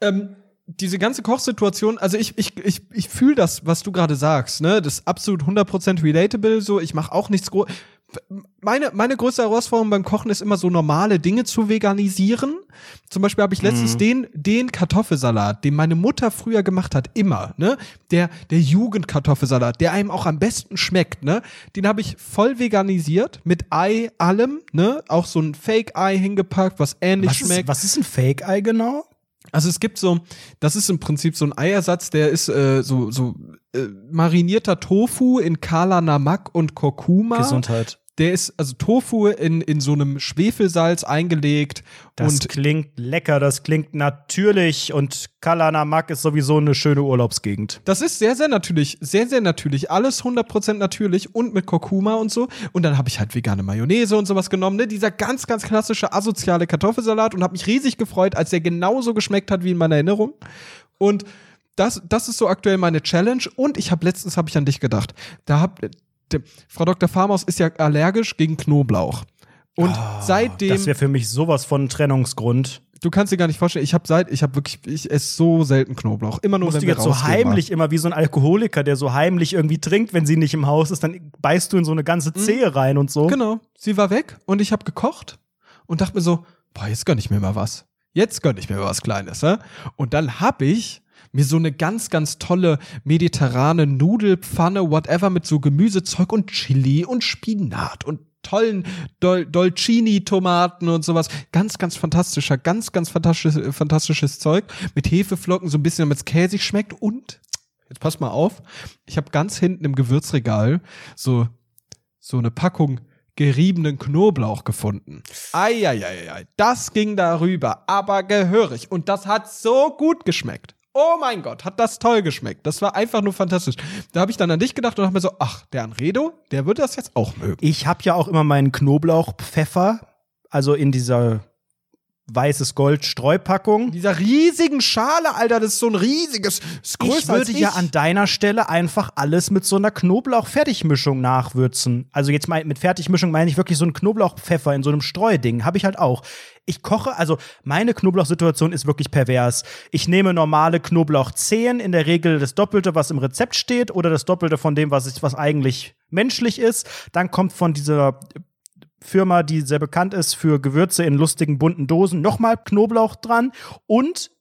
ähm, diese ganze Kochsituation, also ich, ich, ich, ich fühle das, was du gerade sagst, ne? Das ist absolut 100% relatable, so. Ich mache auch nichts groß. Meine, meine größte Herausforderung beim Kochen ist immer so normale Dinge zu veganisieren. Zum Beispiel habe ich letztens den, den Kartoffelsalat, den meine Mutter früher gemacht hat, immer, ne? Der, der Jugendkartoffelsalat, der einem auch am besten schmeckt, ne? Den habe ich voll veganisiert, mit Ei, allem, ne? Auch so ein Fake-Ei hingepackt, was ähnlich Was schmeckt. ist, was ist ein Fake-Ei genau? Also es gibt so, das ist im Prinzip so ein Eiersatz, der ist äh, so so äh, marinierter Tofu in Kala Namak und Kurkuma. Gesundheit. Der ist also Tofu in, in so einem Schwefelsalz eingelegt. Das und klingt lecker, das klingt natürlich und Kalanamak ist sowieso eine schöne Urlaubsgegend. das ist sehr, sehr natürlich. Sehr, sehr natürlich. Alles 100% natürlich und mit Kurkuma und so. Und dann habe ich halt vegane Mayonnaise und sowas genommen. Ne? Dieser ganz, ganz klassische asoziale Kartoffelsalat und habe mich riesig gefreut, als der genauso geschmeckt hat wie in meiner Erinnerung. Und das, das ist so aktuell meine Challenge. Und ich habe letztens habe ich an dich gedacht. Da hab, de, Frau Dr. Farmaus ist ja allergisch gegen Knoblauch. Und seitdem Ah, Das wäre für mich sowas von Trennungsgrund. du kannst dir gar nicht vorstellen, ich habe seit ich habe wirklich ich esse so selten Knoblauch, immer nur Musst wenn du jetzt so heimlich immer wie so ein Alkoholiker, der so heimlich irgendwie trinkt, wenn sie nicht im Haus ist, dann beißt du in so eine ganze Zehe rein und so. Genau, sie war weg und ich habe gekocht und dachte mir so, boah, jetzt gönn ich mir mal was. Jetzt gönn ich mir mal was kleines, hä? Und dann habe ich mir so eine ganz ganz tolle mediterrane Nudelpfanne whatever mit so Gemüsezeug und Chili und Spinat und tollen Dol Dolcini Tomaten und sowas. Ganz, ganz fantastischer, ganz, ganz fantastisches, fantastisches Zeug. Mit Hefeflocken, so ein bisschen, damit es käsig schmeckt. Und, jetzt pass mal auf, ich habe ganz hinten im Gewürzregal so, so eine Packung geriebenen Knoblauch gefunden. Eieieiei, das ging darüber, aber gehörig. Und das hat so gut geschmeckt. Oh mein Gott, hat das toll geschmeckt. Das war einfach nur fantastisch. Da habe ich dann an dich gedacht und habe mir so, ach, der Anredo, der würde das jetzt auch mögen. Ich habe ja auch immer meinen Knoblauchpfeffer, also in dieser weißes Gold Streupackung. Dieser riesigen Schale, Alter, das ist so ein riesiges, ist Ich größer würde ich. ja an deiner Stelle einfach alles mit so einer Knoblauch-Fertigmischung nachwürzen. Also jetzt mal mit Fertigmischung meine ich wirklich so einen Knoblauchpfeffer in so einem Streuding. Habe ich halt auch. Ich koche, also meine Knoblauchsituation ist wirklich pervers. Ich nehme normale Knoblauchzehen, in der Regel das Doppelte, was im Rezept steht, oder das Doppelte von dem, was, ist, was eigentlich menschlich ist. Dann kommt von dieser Firma, die sehr bekannt ist für Gewürze in lustigen bunten Dosen, nochmal Knoblauch dran und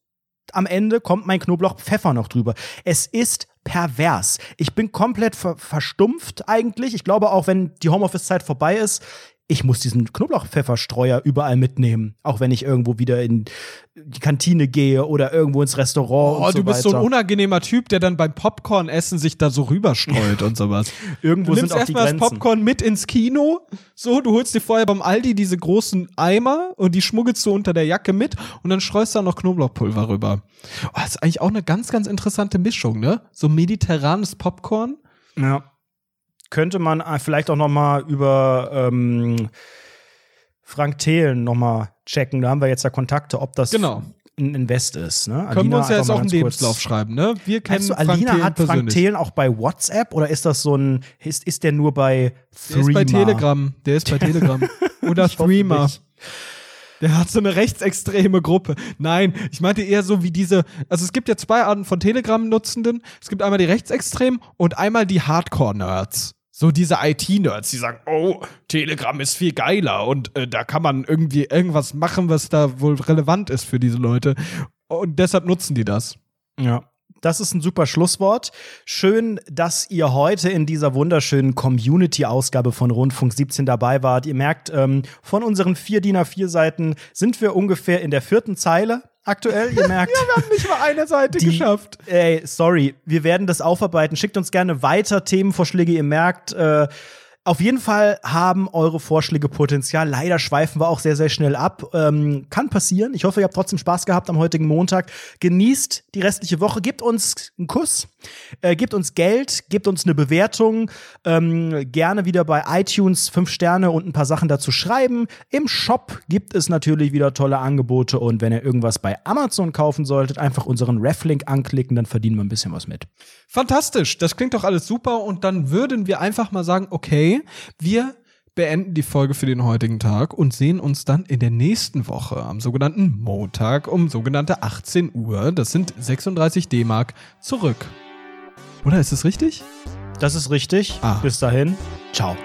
am Ende kommt mein Knoblauchpfeffer noch drüber. Es ist pervers. Ich bin komplett ver verstumpft eigentlich. Ich glaube auch, wenn die Homeoffice-Zeit vorbei ist, ich muss diesen Knoblauchpfefferstreuer überall mitnehmen. Auch wenn ich irgendwo wieder in die Kantine gehe oder irgendwo ins Restaurant Oh, und so du bist weiter. so ein unangenehmer Typ, der dann beim Popcorn-Essen sich da so rüberstreut und sowas. Irgendwo Du sind nimmst auch die erstmal das. Popcorn mit ins Kino. So, du holst dir vorher beim Aldi diese großen Eimer und die schmuggelst du unter der Jacke mit und dann streust du da noch Knoblauchpulver rüber. Oh, das ist eigentlich auch eine ganz, ganz interessante Mischung, ne? So mediterranes Popcorn. Ja. Könnte man äh, vielleicht auch noch mal über ähm, Frank Thelen noch mal checken. Da haben wir jetzt ja Kontakte, ob das Genau. ein Invest ist. Ne? Können wir uns ja jetzt auch einen Lebenslauf schreiben, ne? Wir kennen Frank Alina Thelen hat Frank. Thelen auch bei WhatsApp oder ist das so ein, ist, ist der nur bei Der ist bei Threema? Telegram. Der ist bei Telegram. Oder Threema. nicht. Der hat so eine rechtsextreme Gruppe. Nein, ich meinte eher so wie diese, also es gibt ja zwei Arten von Telegram-Nutzenden. Es gibt einmal die Rechtsextremen und einmal die Hardcore-Nerds. So diese IT-Nerds, die sagen, oh, Telegram ist viel geiler und äh, da kann man irgendwie irgendwas machen, was da wohl relevant ist für diese Leute. Und deshalb nutzen die das. Ja. Das ist ein super Schlusswort. Schön, dass ihr heute in dieser wunderschönen Community-Ausgabe von Rundfunk 17 dabei wart. Ihr merkt, ähm, von unseren vier DIN A4-Seiten sind wir ungefähr in der vierten Zeile aktuell. Ihr merkt. Wir haben nicht mal eine Seite Die- geschafft. Ey, sorry, wir werden das aufarbeiten. Schickt uns gerne weiter Themenvorschläge. Ihr merkt, äh, auf jeden Fall haben eure Vorschläge Potenzial. Leider schweifen wir auch sehr, sehr schnell ab. Ähm, kann passieren. Ich hoffe, ihr habt trotzdem Spaß gehabt am heutigen Montag. Genießt die restliche Woche. Gebt uns einen Kuss. Äh, gebt uns Geld. Gebt uns eine Bewertung. Ähm, gerne wieder bei iTunes fünf Sterne und ein paar Sachen dazu schreiben. Im Shop gibt es natürlich wieder tolle Angebote. Und wenn ihr irgendwas bei Amazon kaufen solltet, einfach unseren Reflink anklicken, dann verdienen wir ein bisschen was mit. Fantastisch, das klingt doch alles super und dann würden wir einfach mal sagen, okay, wir beenden die Folge für den heutigen Tag und sehen uns dann in der nächsten Woche am sogenannten Montag um sogenannte 18 Uhr, das sind 36 D-Mark, zurück. Oder ist es richtig? Das ist richtig. Ah. Bis dahin. Ciao.